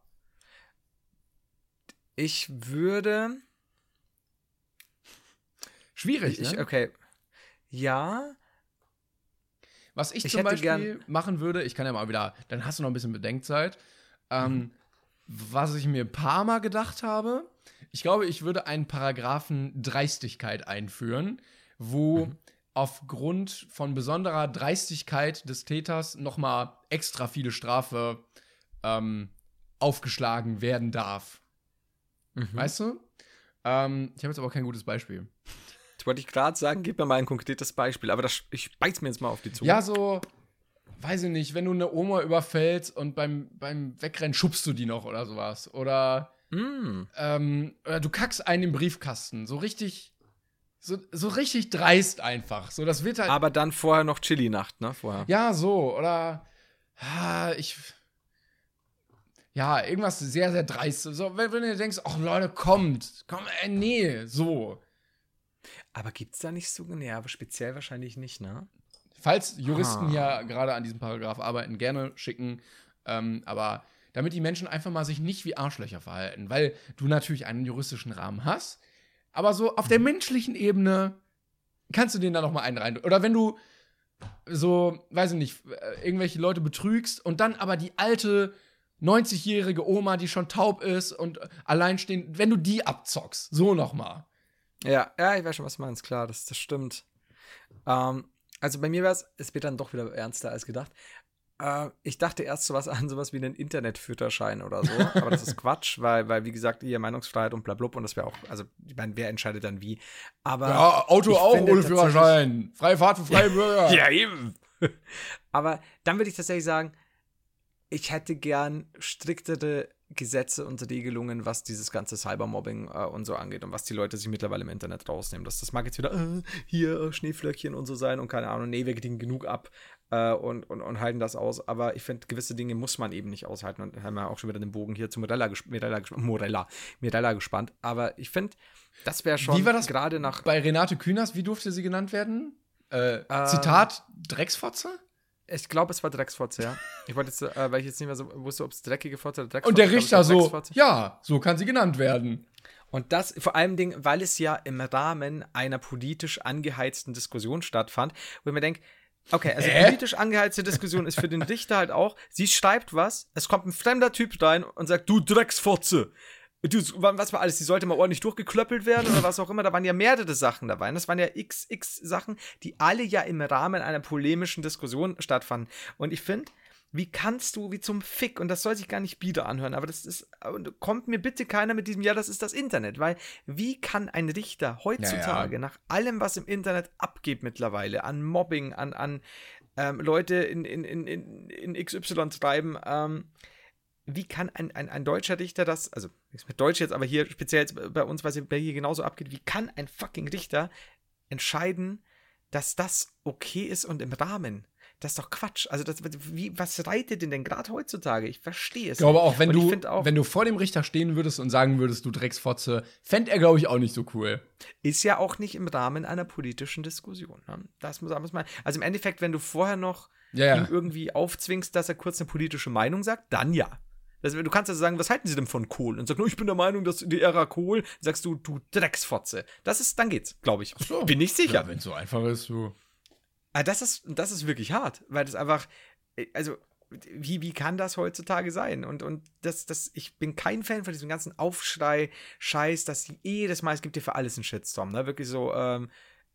Ich würde. Schwierig, Ich, ne? okay. Ja. Was ich, Ich zum Beispiel machen würde, ich kann ja mal wieder, dann hast du noch ein bisschen Bedenkzeit. Ähm, Was ich mir ein paar Mal gedacht habe, ich glaube, ich würde einen Paragraphen Dreistigkeit einführen, wo aufgrund von besonderer Dreistigkeit des Täters nochmal extra viele Strafe ähm, aufgeschlagen werden darf. Mhm. Weißt du? Ähm, ich habe jetzt aber kein gutes Beispiel. Das wollte ich gerade sagen, gib mir mal ein konkretes Beispiel, aber das, ich beiß mir jetzt mal auf die Zunge. Ja, so, weiß ich nicht, wenn du eine Oma überfällst und beim, beim Wegrennen schubst du die noch oder sowas. Oder, Mm. ähm, oder du kackst einen im Briefkasten. So richtig, so, so richtig dreist einfach. So, das wird halt. Aber dann vorher noch Chili-Nacht, ne? Vorher. ja, so, oder, ah, ich. Ja, irgendwas sehr, sehr dreist. So, wenn, wenn du denkst, ach Leute, kommt, komm, äh, nee, so. Aber gibt's da nicht so, nee, aber speziell wahrscheinlich nicht, ne? Falls Juristen Ah. hier gerade an diesem Paragraph arbeiten, gerne schicken. Ähm, aber damit die Menschen einfach mal sich nicht wie Arschlöcher verhalten, weil du natürlich einen juristischen Rahmen hast, aber so auf der Mhm. menschlichen Ebene kannst du denen da noch mal einen rein. Oder wenn du so, weiß ich nicht, äh, irgendwelche Leute betrügst und dann aber die alte 90-jährige Oma, die schon taub ist und alleinstehend, wenn du die abzockst, so noch mal. Ja, ja, ich weiß schon, was du meinst, klar, das, das stimmt. Ähm, also bei mir war es, es wird dann doch wieder ernster als gedacht. Äh, ich dachte erst sowas an, sowas wie einen Internetführerschein oder so, (laughs) aber das ist Quatsch, weil, weil, wie gesagt, hier Meinungsfreiheit und blablub und das wäre auch, also, ich meine, wer entscheidet dann wie? Aber. Ja, Auto auch ohne Führerschein. Freie Fahrt für freie (laughs) Bürger. Ja, eben. (laughs) Aber dann würde ich tatsächlich sagen, ich hätte gern striktere Gesetze und Regelungen, was dieses ganze Cybermobbing äh, und so angeht und was die Leute sich mittlerweile im Internet rausnehmen. Das, das mag jetzt wieder äh, hier äh, Schneeflöckchen und so sein und keine Ahnung, nee, wir kriegen genug ab äh, und, und, und halten das aus. Aber ich finde, gewisse Dinge muss man eben nicht aushalten und haben wir auch schon wieder den Bogen hier zu Morella, ges Mirella, ges Morella, Mirella gespannt. Aber ich finde, das wäre schon Wie war das gerade nach. Bei Renate Künast, wie durfte sie genannt werden? Äh, Ähm, Zitat Drecksfotze? Ich glaube, es war Drecksfotze, ja. Ich wollte jetzt, äh, weil ich jetzt nicht mehr so wusste, ob es dreckige Fotze oder Drecksfotze Und der Richter so, ja, so kann sie genannt werden. Und das vor allem Ding, weil es ja im Rahmen einer politisch angeheizten Diskussion stattfand, wo ich mir denke, okay, also Hä? politisch angeheizte Diskussion ist für den Richter halt auch, sie schreibt was, es kommt ein fremder Typ rein und sagt, du Drecksfotze. Du, was war alles? Die sollte mal ordentlich durchgeklöppelt werden oder was auch immer. Da waren ja mehrere Sachen dabei. Und das waren ja XX Sachen, die alle ja im Rahmen einer polemischen Diskussion stattfanden. Und ich finde, Wie kannst du, wie zum Fick, und das soll sich gar nicht bieder anhören, aber das ist, kommt mir bitte keiner mit diesem, ja, das ist das Internet, weil wie kann ein Richter heutzutage, Ja, ja. nach allem, was im Internet abgeht mittlerweile, an Mobbing, an, an ähm, Leute in, in, in, in, in XY treiben, ähm, wie kann ein, ein, ein deutscher Richter das, also nichts mit Deutsch jetzt, aber hier speziell jetzt bei uns, was hier hier genauso abgeht, wie kann ein fucking Richter entscheiden, dass das okay ist und im Rahmen? Das ist doch Quatsch. Also, das, wie, was reitet denn denn gerade heutzutage? Ich verstehe es Ich glaube auch, wenn du, auch, wenn du vor dem Richter stehen würdest und sagen würdest, du Drecksfotze, fände er, glaube ich, auch nicht so cool. ist ja auch nicht im Rahmen einer politischen Diskussion. Ne? Das muss, muss man. Also im Endeffekt, wenn du vorher noch Ja, ihm ja. irgendwie aufzwingst, dass er kurz eine politische Meinung sagt, dann ja. Das, du kannst also sagen, was halten Sie denn von Kohl? Und sagst, oh, ich bin der Meinung, dass die Ära Kohl, sagst du, du Drecksfotze. Das ist, dann geht's, glaube ich. so. Bin ich sicher. Ja, wenn es so einfach ist, du. Ah, das ist, das ist wirklich hart, weil das einfach, äh, also, wie, wie kann das heutzutage sein? Und, und das, das, ich bin kein Fan von diesem ganzen Aufschrei-Scheiß, dass jedes Mal, es gibt ja für alles einen Shitstorm, ne? Wirklich so, ähm,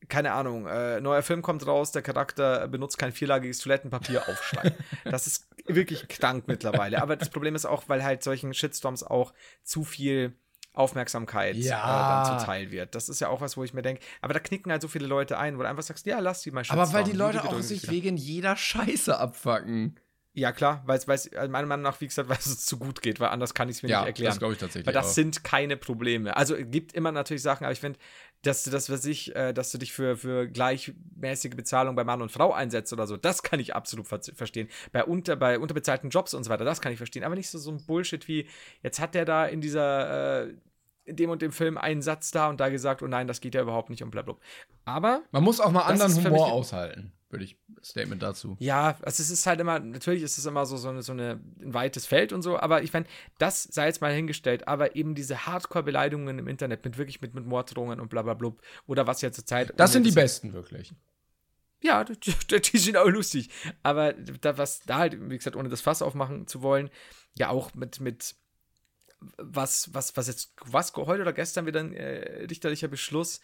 keine Ahnung, äh, neuer Film kommt raus, der Charakter benutzt kein vierlagiges Toilettenpapier, Aufschrei. (laughs) das ist wirklich krank mittlerweile. Aber das Problem ist auch, weil halt solchen Shitstorms auch zu viel Aufmerksamkeit Ja. äh, dann zuteil wird. Das ist ja auch was, wo ich mir denke, aber da knicken halt so viele Leute ein, wo du einfach sagst, ja, lass die mal Aber weil die Leute bitte auch sich wieder. wegen jeder Scheiße abfucken. Ja, klar, weil es also meiner Meinung nach, wie gesagt, (laughs) weil es zu gut geht, weil anders kann ich es mir Ja, nicht erklären. das glaube ich tatsächlich Weil das auch. sind keine Probleme. Also es gibt immer natürlich Sachen, aber ich finde, dass du das, was ich, äh, dass du dich für, für gleichmäßige Bezahlung bei Mann und Frau einsetzt oder so, das kann ich absolut ver verstehen. Bei, unter, bei unterbezahlten Jobs und so weiter, das kann ich verstehen. Aber nicht so, so ein Bullshit wie, jetzt hat der da in dieser, äh, in dem und dem Film einen Satz da und da gesagt, oh nein, das geht ja überhaupt nicht und blablabla. Aber Man muss auch mal anderen Humor aushalten, würde ich Statement dazu. Ja, also es ist halt immer, natürlich ist es immer so, so, eine, so eine, ein weites Feld und so, aber ich meine, das sei jetzt mal hingestellt, aber eben diese Hardcore-Beleidigungen im Internet mit wirklich mit, mit Morddrohungen und bla bla blub oder was ja zur Zeit. Das sind die besten, wirklich. Ja, die, die, die sind auch lustig. Aber da, was da halt, wie gesagt, ohne das Fass aufmachen zu wollen, ja auch mit, mit was, was, was jetzt, was heute oder gestern wieder ein äh, richterlicher Beschluss,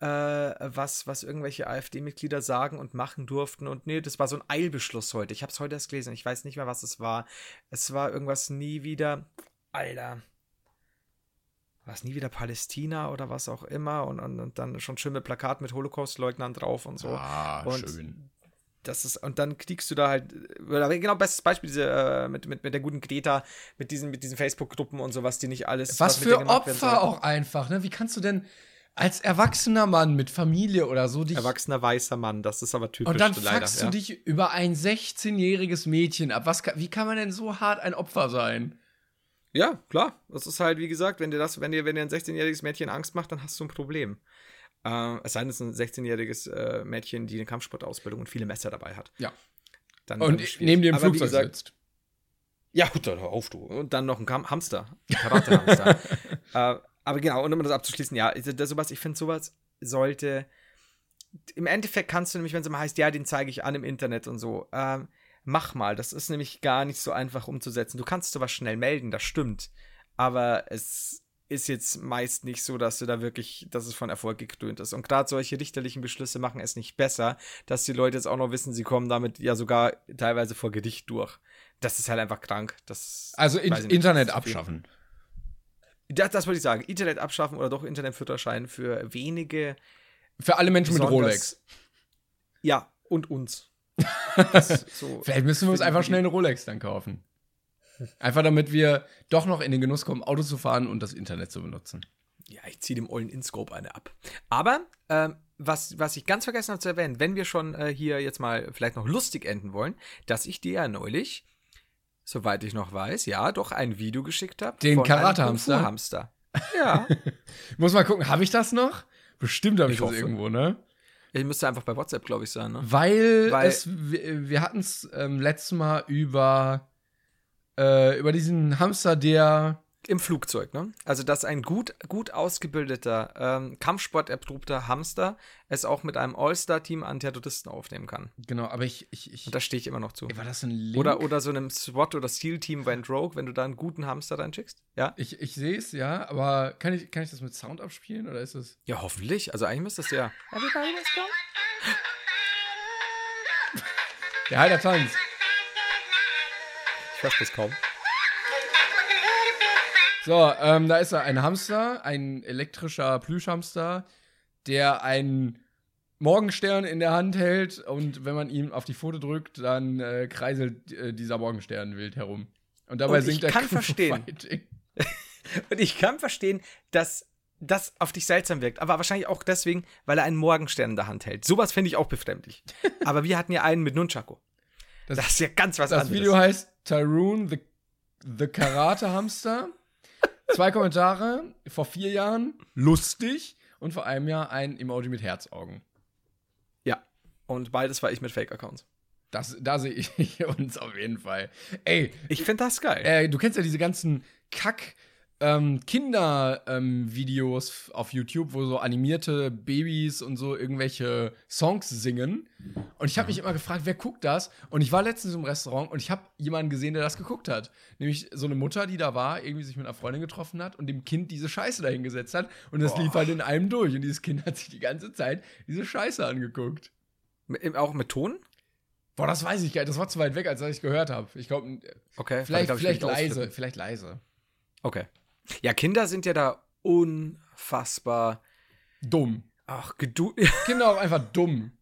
äh, was, was irgendwelche AfD-Mitglieder sagen und machen durften. Und nee, das war so ein Eilbeschluss heute. Ich habe es heute erst gelesen. Ich weiß nicht mehr, was es war. Es war irgendwas nie wieder. Alter. War es nie wieder Palästina oder was auch immer? Und, und, und dann schon schön mit Plakat mit Holocaust-Leugnern drauf und so. Ah, Und schön. das ist, und dann kriegst du da halt, genau, bestes Beispiel, diese, äh, mit, mit, mit der guten Greta, mit diesen, mit diesen Facebook-Gruppen und sowas, die nicht alles. Was mit denen für Opfer auch einfach, ne? Wie kannst du denn als erwachsener Mann mit Familie oder so dich. Erwachsener weißer Mann, das ist aber typisch und dann leider. fuckst ja. du dich über ein 16-jähriges Mädchen ab. Was, wie kann man denn so hart ein Opfer sein? Ja, klar. Das ist halt, wie gesagt, wenn dir das, wenn dir, wenn dir ein 16-jähriges Mädchen Angst macht, dann hast du ein Problem. Äh, es sei denn, es ist ein 16-jähriges äh, Mädchen, die eine Kampfsportausbildung und viele Messer dabei hat. Ja. Dann, Und dann neben dir im Flugzeug gesagt, sitzt. Ja, gut, dann hör auf du. Und dann noch ein Hamster. Ein Karate-Hamster. (laughs) äh, aber genau, und um das abzuschließen, ja, ist das sowas, ich finde, sowas sollte. Im Endeffekt kannst du nämlich, wenn es immer heißt, ja, den zeige ich an im Internet und so, ähm, mach mal. Das ist nämlich gar nicht so einfach umzusetzen. Du kannst sowas schnell melden, das stimmt. Aber es ist jetzt meist nicht so, dass du da wirklich, dass es von Erfolg gekrönt ist. Und gerade solche richterlichen Beschlüsse machen es nicht besser, dass die Leute jetzt auch noch wissen, sie kommen damit ja sogar teilweise vor Gericht durch. Das ist halt einfach krank. Das, Also in, Internet abschaffen. Das, das wollte ich sagen. Internet abschaffen oder doch Internetführerschein für wenige. Für alle Menschen mit Rolex. Ja, und uns. (laughs) So, Vielleicht müssen wir uns einfach schnell eine Rolex dann kaufen. Einfach damit wir doch noch in den Genuss kommen, Auto zu fahren und das Internet zu benutzen. Ja, ich ziehe dem ollen InScope eine ab. Aber, ähm, was, was ich ganz vergessen habe zu erwähnen, wenn wir schon äh, hier jetzt mal vielleicht noch lustig enden wollen, dass ich dir ja neulich, soweit ich noch weiß, ja, doch ein Video geschickt habe. Den Karate-Hamster? Hamster. Ja. (laughs) Muss mal gucken, habe ich das noch? Bestimmt habe ich, Ich das hoffe. irgendwo, ne? ich müsste einfach bei WhatsApp, glaube ich, sein, ne? Weil, Weil- es, wir, wir hatten es ähm, letztes Mal über, äh, über diesen Hamster, der. Im Flugzeug, ne? Also, dass ein gut, gut ausgebildeter, ähm, Kampfsport-erprobter Hamster es auch mit einem All-Star-Team an Terroristen aufnehmen kann. Genau, aber ich. ich, ich Und da stehe ich immer noch zu. Ey, war das ein Link? Oder, oder so einem SWAT- oder SEAL-Team bei Rogue, wenn du da einen guten Hamster reinschickst. Ja? Ich, ich sehe es, ja, aber kann ich, kann ich das mit Sound abspielen oder ist es. Ja, hoffentlich. Also, eigentlich müsste das ja. Everybody let's go. Der Heiler Tanz. hörst bloß kaum. So, ähm, da ist er, ein Hamster, ein elektrischer Plüschhamster, der einen Morgenstern in der Hand hält und wenn man ihm auf die Pfote drückt, dann äh, kreiselt äh, dieser Morgenstern wild herum. Und dabei Und singt er kann verstehen. Fighting. (laughs) Und ich kann verstehen, dass das auf dich seltsam wirkt. Aber wahrscheinlich auch deswegen, weil er einen Morgenstern in der Hand hält. Sowas finde ich auch befremdlich. (laughs) aber wir hatten ja einen mit Nunchaku. Das- Das, ist ja ganz was Das anderes. Video heißt Tyrone the, the Karate Hamster. Zwei Kommentare vor vier Jahren, lustig und vor einem Jahr ein Emoji mit Herzaugen. ja. Und beides war ich mit Fake-Accounts. Das, da sehe ich (laughs) uns auf jeden Fall. Ey, Ich finde das geil. äh, du kennst ja diese ganzen Kack- ähm, Kinder-Videos auf YouTube, wo so animierte Babys und so irgendwelche Songs singen. Und ich habe mich immer gefragt, wer guckt das? Und ich war letztens im Restaurant und ich habe jemanden gesehen, der das geguckt hat. Nämlich so eine Mutter, die da war, irgendwie sich mit einer Freundin getroffen hat und dem Kind diese Scheiße dahingesetzt hat. Und das lief halt in einem durch. Und dieses Kind (laughs) hat sich die ganze Zeit diese Scheiße angeguckt. Mit- Auch mit Ton? Boah, das weiß ich gar nicht. Das war zu weit weg, als ich gehört habe. Ich glaube, Okay. vielleicht, vielleicht will ich leise. Vielleicht leise. Okay. Ja, Kinder sind ja da unfassbar. Dumm. Ach, geduld, (laughs) Kinder auch einfach dumm.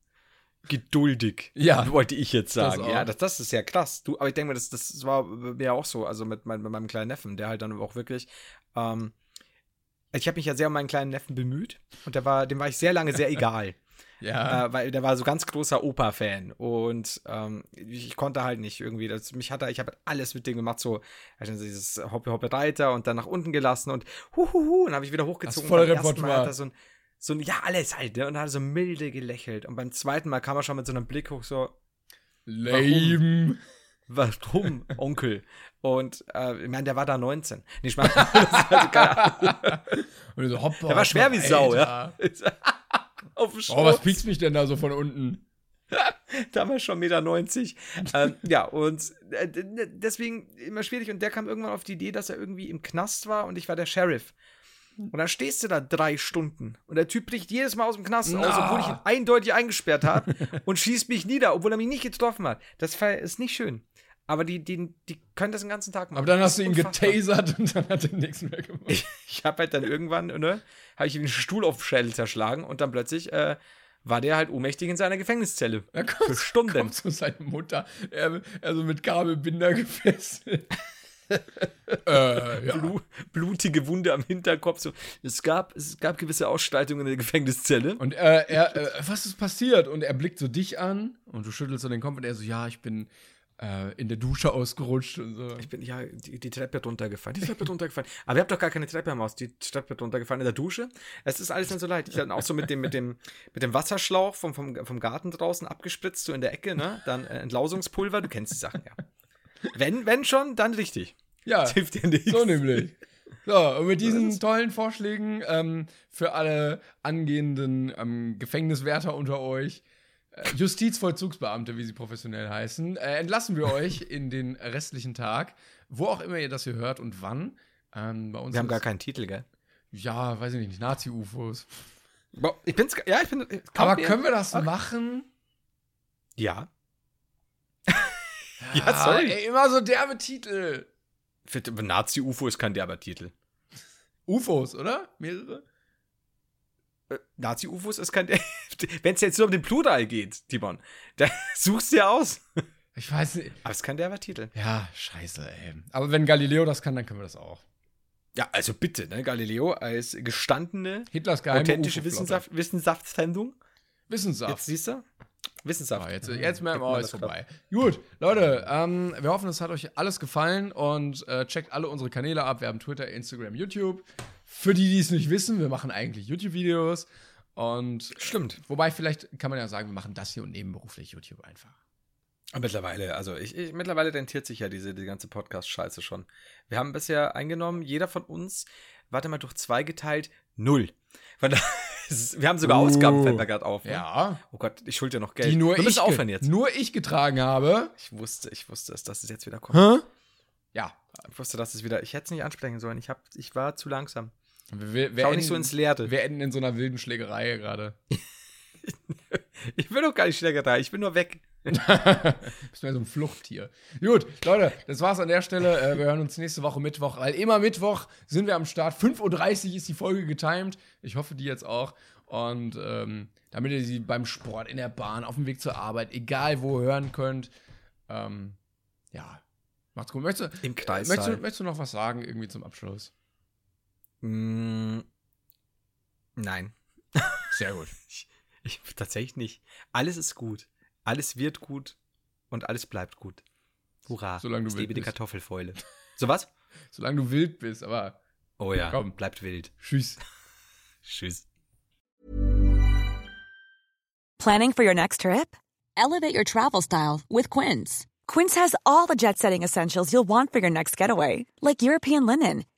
geduldig. Ja. Wollte ich jetzt Das sagen. auch. ja, das, das ist ja krass. Du, aber ich denke mir, das, das war mir auch so. Also mit, mein, mit meinem kleinen Neffen, der halt dann auch wirklich. Ähm, ich habe mich ja sehr um meinen kleinen Neffen bemüht und der war, dem war ich sehr lange sehr egal. Ja. äh, weil der war so ganz großer Opa-Fan und ähm, ich, ich konnte halt nicht irgendwie, das, mich hat er, ich habe alles mit dem gemacht, so also dieses Hoppe Hoppe Reiter und dann nach unten gelassen und huhuhu, und dann habe ich wieder hochgezogen. Voll und Repertoire. Hat er so ein, so ein, ja, alles halt, ne? und hat so milde gelächelt und beim zweiten Mal kam er schon mit so einem Blick hoch, so, Lame. warum, Onkel? Und äh, ich meine, der war da 19. Nee, ich (laughs) meine, das ist also keine Ahnung. (laughs) Und so, hoppa, der war schwer wie Sau, Alter. ja. Auf dem Oh, was Schoß. piekst mich denn da so von unten? (laughs) damals schon 1,90 Meter. ähm, ja, und äh, deswegen immer schwierig. Und der kam irgendwann auf die Idee, dass er irgendwie im Knast war und ich war der Sheriff. Und dann stehst du da drei Stunden und der Typ bricht jedes Mal aus dem Knast aus, obwohl ich ihn eindeutig eingesperrt habe und schießt mich nieder, obwohl er mich nicht getroffen hat. Das ist nicht schön. Aber die, die, die können das den ganzen Tag machen. Aber dann hast du ihn unfassbar. getasert und dann hat er nichts mehr gemacht. Ich, ich habe halt dann irgendwann, ne, habe ich ihm den Stuhl auf den Schädel zerschlagen und dann plötzlich äh, war der halt ohnmächtig in seiner Gefängniszelle. Er kommt, Für Stunden. kommt zu seiner Mutter, er, also mit Kabelbinder (laughs) gefesselt. (laughs) äh, ja. Blu blutige Wunde am Hinterkopf. So. Es, gab, es gab gewisse Ausschreitungen in der Gefängniszelle. Und er, er äh, was ist passiert? Und er blickt so dich an und du schüttelst so den Kopf und er so, ja, ich bin äh, in der Dusche ausgerutscht und so. Ich bin ja die, die Treppe runtergefallen. Die Treppe runtergefallen. (laughs) Aber ihr habt doch gar keine Treppe am Haus. Die Treppe runtergefallen in der Dusche. Es ist alles nicht so leid. Ich hatte auch so mit dem, mit dem, mit dem Wasserschlauch vom, vom, vom Garten draußen abgespritzt, so in der Ecke, ne? Dann äh, Entlausungspulver. Du kennst die Sachen, ja. Wenn, wenn schon, dann richtig. Ja, Das (laughs) hilft dir nichts. so nämlich. So, und mit diesen tollen Vorschlägen ähm, für alle angehenden ähm, Gefängniswärter unter euch, äh, Justizvollzugsbeamte, wie sie professionell heißen, äh, entlassen wir euch (laughs) in den restlichen Tag, wo auch immer ihr das hier hört und wann. Ähm, bei uns Wir haben gar keinen Titel, gell? Ja, weiß ich nicht, Nazi-UFOs. Ich bin's, ja, ich bin. Aber Kaum- können wir das machen? (laughs) Ja. Ja, sorry. Ey, immer so derbe Titel. Nazi-UFO ist kein derber Titel. UFOs, oder? Mehrere? Äh, Nazi-UFOs ist kein. (laughs) Wenn es jetzt nur um den Plural geht, Timon, (laughs) da suchst du ja aus. Ich weiß nicht. Aber es ist kein derber Titel. Ja, scheiße, ey. Aber wenn Galileo das kann, dann können wir das auch. Ja, also bitte, ne? Galileo als gestandene, Hitlers geheime authentische. Wissenschaft, Wissenschaftssendung. Wissenschaft. Jetzt siehst du? Wissenschaft. Ah, jetzt, jetzt merken wir, ist vorbei. Gut, Leute, ähm, wir hoffen, es hat euch alles gefallen und äh, checkt alle unsere Kanäle ab. Wir haben Twitter, Instagram, YouTube. Für die, die es nicht wissen, wir machen eigentlich YouTube-Videos. Und Stimmt. wobei, vielleicht kann man ja sagen, wir machen das hier und nebenberuflich YouTube einfach. Mittlerweile, also ich, ich, mittlerweile rentiert sich ja diese die ganze Podcast-Scheiße schon. Wir haben bisher eingenommen, jeder von uns, warte mal, durch zwei geteilt, null. (laughs) Ist- wir haben sogar Oh. Ausgaben, fällt mir gerade auf. Ne? Ja. Oh Gott, ich schulde dir noch Geld. Die nur Wir ich, aufhören jetzt. nur ich getragen habe. Ich wusste, ich wusste es, dass es jetzt wieder kommt. Hä? Ja. Ich wusste, dass es wieder. Ich hätte es nicht ansprechen sollen. Ich, hab, ich war zu langsam. Wir, wir, Schau enden, nicht so ins Leere. Wir enden in so einer wilden Schlägerei gerade. (laughs) Ich will doch gar nicht Schlägerei. Ich bin nur weg. (laughs) Bist mehr so ein Fluchttier. Gut, Leute, das war's an der Stelle. Äh, wir hören uns nächste Woche Mittwoch, weil immer Mittwoch sind wir am Start. 5.30 Uhr ist die Folge getimed. Ich hoffe, die jetzt auch. Und ähm, damit ihr sie beim Sport, in der Bahn, auf dem Weg zur Arbeit, egal wo hören könnt. Ähm, ja, macht's gut. Möchtest, Im Kreis. möchtest, du, möchtest du noch was sagen, irgendwie zum Abschluss? Mm, nein. (laughs) Sehr gut. Ich, ich, tatsächlich nicht. Alles ist gut. Alles wird gut und alles bleibt gut. Hurra. Solange du ich wild liebe die bist. Kartoffelfäule. So was? (laughs) Solange du wild bist, aber Oh ja, Komm. bleibt wild. tschüss. (laughs) Tschüss. Planning for your next trip? Elevate your travel style with Quince. Quince has all the jet setting essentials you'll want for your next getaway, like European linen,